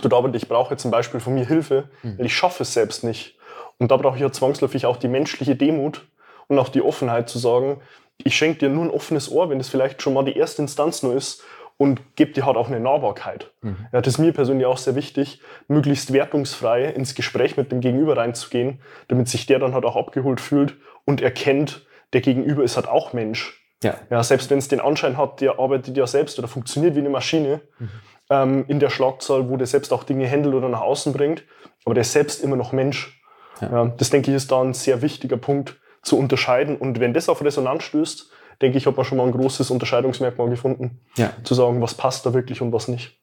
du David, ich brauche jetzt zum Beispiel von mir Hilfe, mhm. weil ich schaffe es selbst nicht. Und da brauche ich ja zwangsläufig auch die menschliche Demut und auch die Offenheit zu sagen, ich schenke dir nur ein offenes Ohr, wenn das vielleicht schon mal die erste Instanz nur ist und gebe dir halt auch eine Nahbarkeit. Mhm. Ja, das ist mir persönlich auch sehr wichtig, möglichst wertungsfrei ins Gespräch mit dem Gegenüber reinzugehen, damit sich der dann halt auch abgeholt fühlt und erkennt, der Gegenüber ist halt auch Mensch. Ja. ja selbst wenn es den Anschein hat, der arbeitet ja selbst oder funktioniert wie eine Maschine mhm. ähm, in der Schlagzahl, wo der selbst auch Dinge handelt oder nach außen bringt, aber der ist selbst immer noch Mensch. Ja. ja das denke ich ist da ein sehr wichtiger Punkt zu unterscheiden und wenn das auf Resonanz stößt, denke ich, hat man schon mal ein großes Unterscheidungsmerkmal gefunden, ja. zu sagen, was passt da wirklich und was nicht.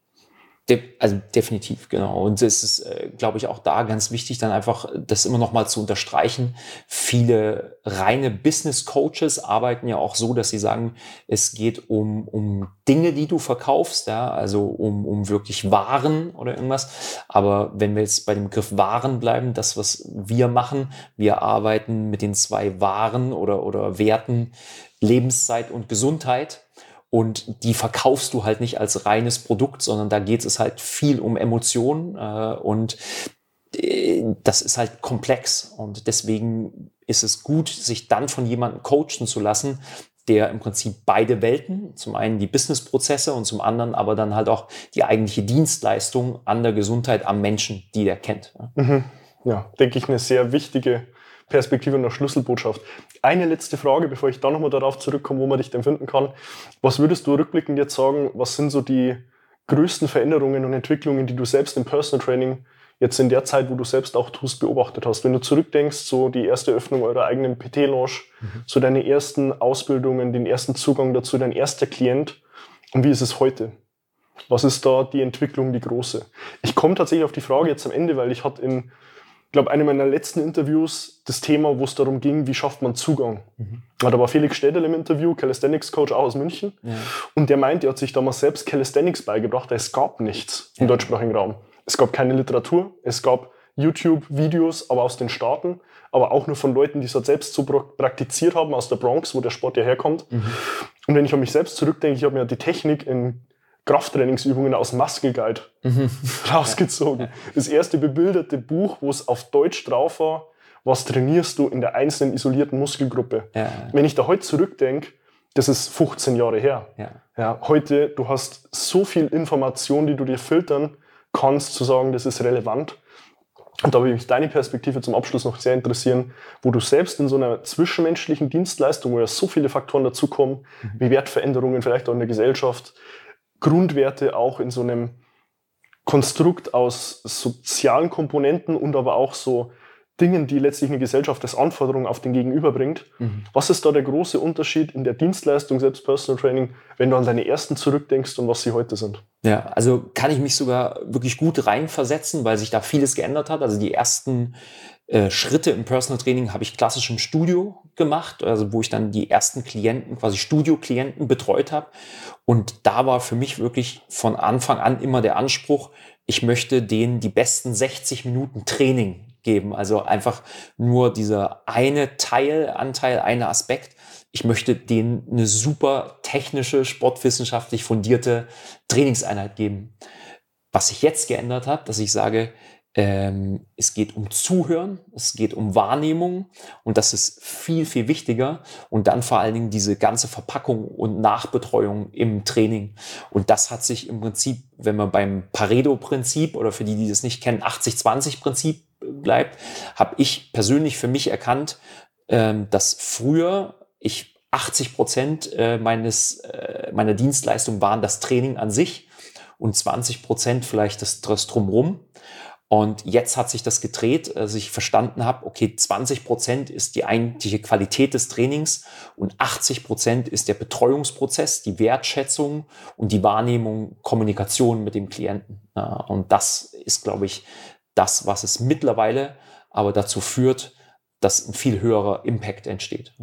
De also definitiv, genau. Und es ist, äh, glaube ich, auch da ganz wichtig, dann einfach das immer noch mal zu unterstreichen. Viele reine Business Coaches arbeiten ja auch so, dass sie sagen, es geht um, um Dinge, die du verkaufst, ja, also um, um wirklich Waren oder irgendwas. Aber wenn wir jetzt bei dem Begriff Waren bleiben, das, was wir machen, wir arbeiten mit den zwei Waren oder, oder Werten Lebenszeit und Gesundheit. Und die verkaufst du halt nicht als reines Produkt, sondern da geht es halt viel um Emotionen äh, und äh, das ist halt komplex. Und deswegen ist es gut, sich dann von jemandem coachen zu lassen, der im Prinzip beide Welten, zum einen die Businessprozesse und zum anderen aber dann halt auch die eigentliche Dienstleistung an der Gesundheit am Menschen, die der kennt. Mhm. Ja, denke ich, eine sehr wichtige Perspektive und eine Schlüsselbotschaft. Eine letzte Frage, bevor ich da nochmal darauf zurückkomme, wo man dich denn finden kann. Was würdest du rückblickend jetzt sagen, was sind so die größten Veränderungen und Entwicklungen, die du selbst im Personal Training jetzt in der Zeit, wo du selbst auch tust, beobachtet hast? Wenn du zurückdenkst, so die erste Öffnung eurer eigenen PT-Lounge, mhm. so deine ersten Ausbildungen, den ersten Zugang dazu, dein erster Klient und wie ist es heute? Was ist da die Entwicklung, die große? Ich komme tatsächlich auf die Frage jetzt am Ende, weil ich hatte in glaube, eine meiner letzten Interviews das Thema, wo es darum ging, wie schafft man Zugang. Mhm. Da war Felix Städel im Interview, Calisthenics Coach auch aus München. Ja. Und der meint, er hat sich damals selbst Calisthenics beigebracht. Es gab nichts ja. im deutschsprachigen Raum. Es gab keine Literatur, es gab YouTube-Videos, aber aus den Staaten, aber auch nur von Leuten, die es halt selbst so praktiziert haben, aus der Bronx, wo der Sport ja herkommt. Mhm. Und wenn ich an mich selbst zurückdenke, ich habe mir die Technik in Krafttrainingsübungen aus Muscle Guide mhm. rausgezogen. Das erste bebilderte Buch, wo es auf Deutsch drauf war, was trainierst du in der einzelnen isolierten Muskelgruppe. Ja. Wenn ich da heute zurückdenke, das ist 15 Jahre her. Ja. ja. heute, du hast so viel Information, die du dir filtern kannst, zu sagen, das ist relevant. Und da würde mich deine Perspektive zum Abschluss noch sehr interessieren, wo du selbst in so einer zwischenmenschlichen Dienstleistung, wo ja so viele Faktoren dazukommen, mhm. wie Wertveränderungen vielleicht auch in der Gesellschaft, Grundwerte auch in so einem Konstrukt aus sozialen Komponenten und aber auch so Dingen, die letztlich eine Gesellschaft als Anforderung auf den Gegenüber bringt. Mhm. Was ist da der große Unterschied in der Dienstleistung, selbst Personal Training, wenn du an deine ersten zurückdenkst und was sie heute sind? Ja, also kann ich mich sogar wirklich gut reinversetzen, weil sich da vieles geändert hat. Also die ersten äh, Schritte im Personal Training habe ich klassisch im Studio gemacht, also wo ich dann die ersten Klienten, quasi Studio-Klienten betreut habe. Und da war für mich wirklich von Anfang an immer der Anspruch, ich möchte denen die besten 60 Minuten Training geben. Also einfach nur dieser eine Teil, Anteil, eine Aspekt. Ich möchte denen eine super technische, sportwissenschaftlich fundierte Trainingseinheit geben. Was sich jetzt geändert hat, dass ich sage, ähm, es geht um Zuhören, es geht um Wahrnehmung und das ist viel, viel wichtiger. Und dann vor allen Dingen diese ganze Verpackung und Nachbetreuung im Training. Und das hat sich im Prinzip, wenn man beim Pareto-Prinzip oder für die, die das nicht kennen, 80-20-Prinzip bleibt, habe ich persönlich für mich erkannt, ähm, dass früher ich 80 Prozent äh, meines, äh, meiner Dienstleistung waren das Training an sich und 20 Prozent vielleicht das, das Drumrum. Und jetzt hat sich das gedreht, dass ich verstanden habe, okay, 20 Prozent ist die eigentliche Qualität des Trainings und 80 Prozent ist der Betreuungsprozess, die Wertschätzung und die Wahrnehmung, Kommunikation mit dem Klienten. Und das ist, glaube ich, das, was es mittlerweile aber dazu führt, dass ein viel höherer Impact entsteht.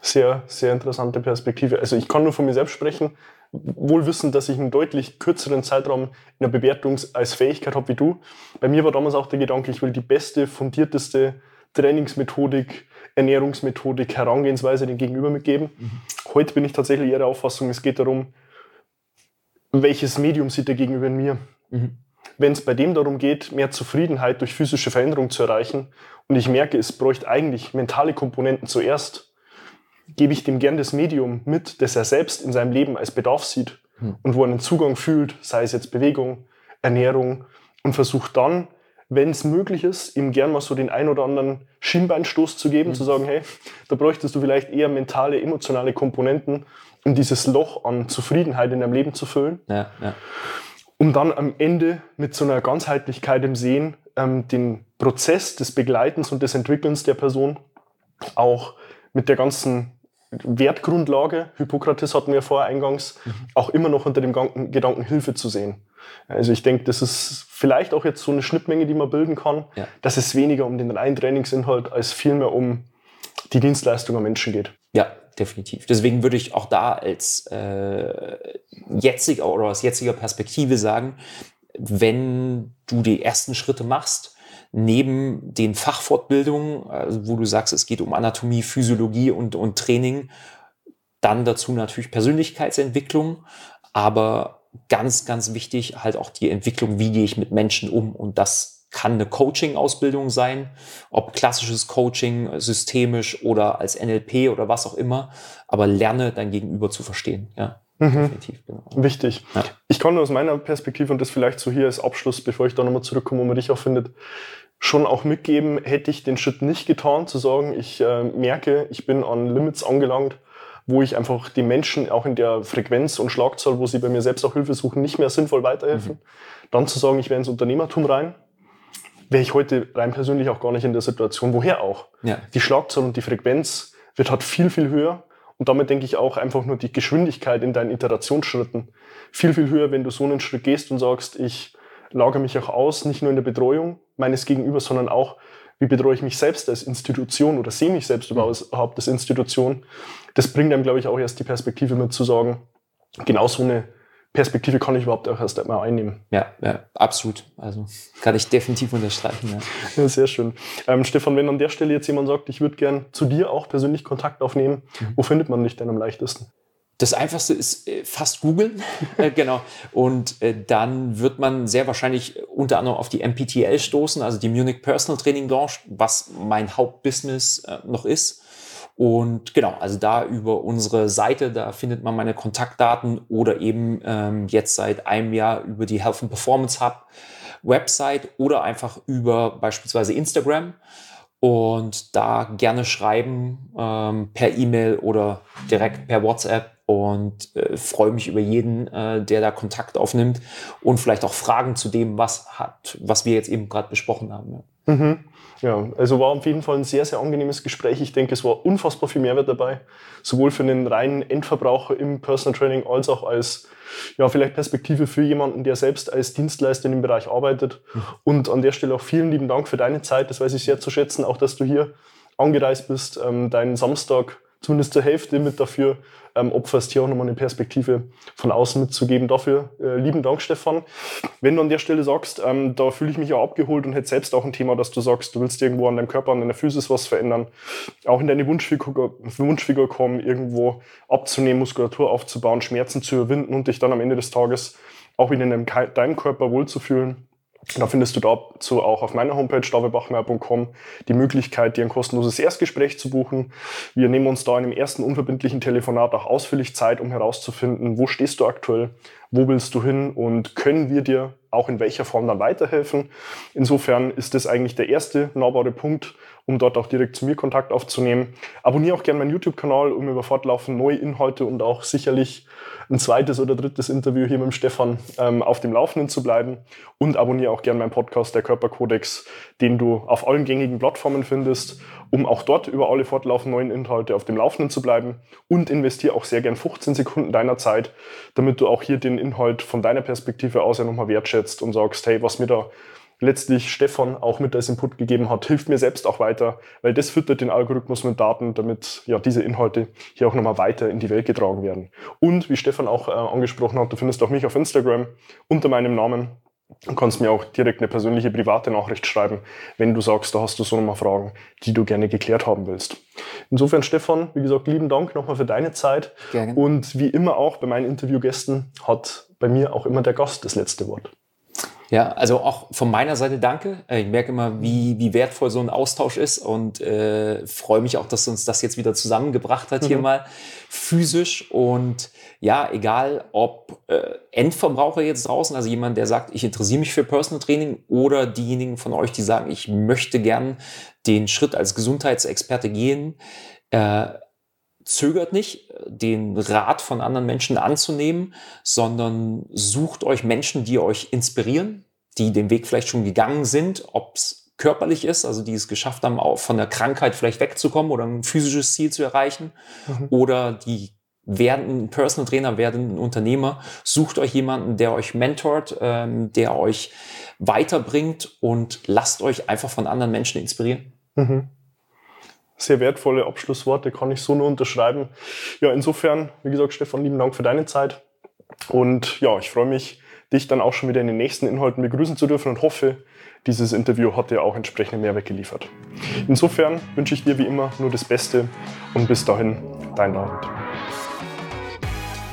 Sehr, sehr interessante Perspektive. Also ich kann nur von mir selbst sprechen wohl wissend, dass ich einen deutlich kürzeren Zeitraum in der Bewertung als Fähigkeit habe wie du. Bei mir war damals auch der Gedanke, ich will die beste, fundierteste Trainingsmethodik, Ernährungsmethodik, Herangehensweise den Gegenüber mitgeben. Mhm. Heute bin ich tatsächlich eher der Auffassung, es geht darum, welches Medium sieht der Gegenüber in mir. Mhm. Wenn es bei dem darum geht, mehr Zufriedenheit durch physische Veränderung zu erreichen und ich merke, es bräuchte eigentlich mentale Komponenten zuerst, gebe ich dem gern das Medium mit, das er selbst in seinem Leben als Bedarf sieht mhm. und wo er einen Zugang fühlt, sei es jetzt Bewegung, Ernährung und versucht dann wenn es möglich ist, ihm gern mal so den ein oder anderen Schienbeinstoß zu geben, mhm. zu sagen, hey, da bräuchtest du vielleicht eher mentale, emotionale Komponenten, um dieses Loch an Zufriedenheit in deinem Leben zu füllen. Ja, ja. Um dann am Ende mit so einer Ganzheitlichkeit im Sehen ähm, den Prozess des Begleitens und des Entwickelns der Person auch mit der ganzen Wertgrundlage, Hippokrates hatten wir vorher eingangs, mhm. auch immer noch unter dem Gedanken Hilfe zu sehen. Also ich denke, das ist vielleicht auch jetzt so eine Schnittmenge, die man bilden kann, ja. dass es weniger um den reinen Trainingsinhalt als vielmehr um die Dienstleistung am Menschen geht. Ja, definitiv. Deswegen würde ich auch da als äh, jetziger oder aus jetziger Perspektive sagen, wenn du die ersten Schritte machst, neben den Fachfortbildungen, also wo du sagst, es geht um Anatomie, Physiologie und, und Training, dann dazu natürlich Persönlichkeitsentwicklung, aber ganz, ganz wichtig halt auch die Entwicklung, wie gehe ich mit Menschen um. Und das kann eine Coaching-Ausbildung sein, ob klassisches Coaching, systemisch oder als NLP oder was auch immer. Aber lerne dein Gegenüber zu verstehen. Ja. Mhm. Definitiv, genau. Wichtig. Ja. Ich kann nur aus meiner Perspektive und das vielleicht so hier als Abschluss, bevor ich da nochmal zurückkomme, wo man dich auch findet, schon auch mitgeben, hätte ich den Schritt nicht getan, zu sagen, ich äh, merke, ich bin an Limits angelangt, wo ich einfach die Menschen auch in der Frequenz und Schlagzahl, wo sie bei mir selbst auch Hilfe suchen, nicht mehr sinnvoll weiterhelfen. Mhm. Dann zu sagen, ich wäre ins Unternehmertum rein, wäre ich heute rein persönlich auch gar nicht in der Situation. Woher auch? Ja. Die Schlagzahl und die Frequenz wird halt viel, viel höher. Und damit denke ich auch einfach nur die Geschwindigkeit in deinen Iterationsschritten viel, viel höher, wenn du so einen Schritt gehst und sagst, ich lagere mich auch aus, nicht nur in der Betreuung meines Gegenübers, sondern auch wie betreue ich mich selbst als Institution oder sehe mich selbst überhaupt als Institution, das bringt einem, glaube ich, auch erst die Perspektive mit zu sagen, genau so eine Perspektive kann ich überhaupt auch erst einmal einnehmen. Ja, ja, absolut. Also kann ich definitiv unterstreichen. Ja, ja sehr schön. Ähm, Stefan, wenn an der Stelle jetzt jemand sagt, ich würde gern zu dir auch persönlich Kontakt aufnehmen, mhm. wo findet man dich denn am leichtesten? Das einfachste ist äh, fast googeln, äh, genau. Und äh, dann wird man sehr wahrscheinlich unter anderem auf die MPTL stoßen, also die Munich Personal Training Launch, was mein Hauptbusiness äh, noch ist. Und genau, also da über unsere Seite, da findet man meine Kontaktdaten oder eben ähm, jetzt seit einem Jahr über die Health and Performance Hub Website oder einfach über beispielsweise Instagram und da gerne schreiben ähm, per E-Mail oder direkt per WhatsApp und äh, freue mich über jeden, äh, der da Kontakt aufnimmt und vielleicht auch Fragen zu dem, was hat, was wir jetzt eben gerade besprochen haben. Ja. Mhm. ja, also war auf jeden Fall ein sehr, sehr angenehmes Gespräch. Ich denke, es war unfassbar viel Mehrwert dabei, sowohl für den reinen Endverbraucher im Personal Training als auch als ja, vielleicht Perspektive für jemanden, der selbst als Dienstleister in dem Bereich arbeitet. Mhm. Und an der Stelle auch vielen lieben Dank für deine Zeit. Das weiß ich sehr zu schätzen, auch dass du hier angereist bist, ähm, deinen Samstag zumindest zur Hälfte mit dafür ähm, opferst, hier auch nochmal eine Perspektive von außen mitzugeben. Dafür äh, lieben Dank, Stefan. Wenn du an der Stelle sagst, ähm, da fühle ich mich auch abgeholt und hätte selbst auch ein Thema, dass du sagst, du willst irgendwo an deinem Körper, an deiner Physis was verändern, auch in deine Wunschfigur, Wunschfigur kommen, irgendwo abzunehmen, Muskulatur aufzubauen, Schmerzen zu überwinden und dich dann am Ende des Tages auch wieder in deinem, deinem Körper wohlzufühlen, da findest du dazu auch auf meiner Homepage davidbachmeier.com die Möglichkeit, dir ein kostenloses Erstgespräch zu buchen. Wir nehmen uns da in dem ersten unverbindlichen Telefonat auch ausführlich Zeit, um herauszufinden, wo stehst du aktuell, wo willst du hin und können wir dir auch in welcher Form dann weiterhelfen. Insofern ist das eigentlich der erste nahbare Punkt, um dort auch direkt zu mir Kontakt aufzunehmen. Abonniere auch gerne meinen YouTube-Kanal, um über fortlaufend neue Inhalte und auch sicherlich ein zweites oder drittes Interview hier mit dem Stefan ähm, auf dem Laufenden zu bleiben. Und abonniere auch gerne meinen Podcast, der Körperkodex, den du auf allen gängigen Plattformen findest, um auch dort über alle fortlaufend neuen Inhalte auf dem Laufenden zu bleiben. Und investiere auch sehr gern 15 Sekunden deiner Zeit, damit du auch hier den Inhalt von deiner Perspektive aus ja nochmal wertschätzt und sagst, hey, was mir da letztlich Stefan auch mit als Input gegeben hat, hilft mir selbst auch weiter, weil das füttert den Algorithmus mit Daten, damit ja diese Inhalte hier auch nochmal weiter in die Welt getragen werden. Und wie Stefan auch äh, angesprochen hat, du findest auch mich auf Instagram unter meinem Namen Du kannst mir auch direkt eine persönliche private Nachricht schreiben, wenn du sagst, da hast du so nochmal Fragen, die du gerne geklärt haben willst. Insofern, Stefan, wie gesagt, lieben Dank nochmal für deine Zeit. Gerne. Und wie immer auch bei meinen Interviewgästen hat bei mir auch immer der Gast das letzte Wort. Ja, also auch von meiner Seite danke. Äh, ich merke immer, wie, wie wertvoll so ein Austausch ist und äh, freue mich auch, dass uns das jetzt wieder zusammengebracht hat mhm. hier mal physisch. Und ja, egal ob äh, Endverbraucher jetzt draußen, also jemand, der sagt, ich interessiere mich für Personal Training oder diejenigen von euch, die sagen, ich möchte gern den Schritt als Gesundheitsexperte gehen. Äh, zögert nicht, den Rat von anderen Menschen anzunehmen, sondern sucht euch Menschen, die euch inspirieren, die den Weg vielleicht schon gegangen sind, ob es körperlich ist, also die es geschafft haben, auch von der Krankheit vielleicht wegzukommen oder ein physisches Ziel zu erreichen, mhm. oder die werden Personal Trainer, werden Unternehmer, sucht euch jemanden, der euch mentort, ähm, der euch weiterbringt und lasst euch einfach von anderen Menschen inspirieren. Mhm sehr wertvolle Abschlussworte, kann ich so nur unterschreiben. Ja, insofern, wie gesagt, Stefan, lieben Dank für deine Zeit. Und ja, ich freue mich, dich dann auch schon wieder in den nächsten Inhalten begrüßen zu dürfen und hoffe, dieses Interview hat dir auch entsprechenden Mehrwert geliefert. Insofern wünsche ich dir wie immer nur das Beste und bis dahin, dein David.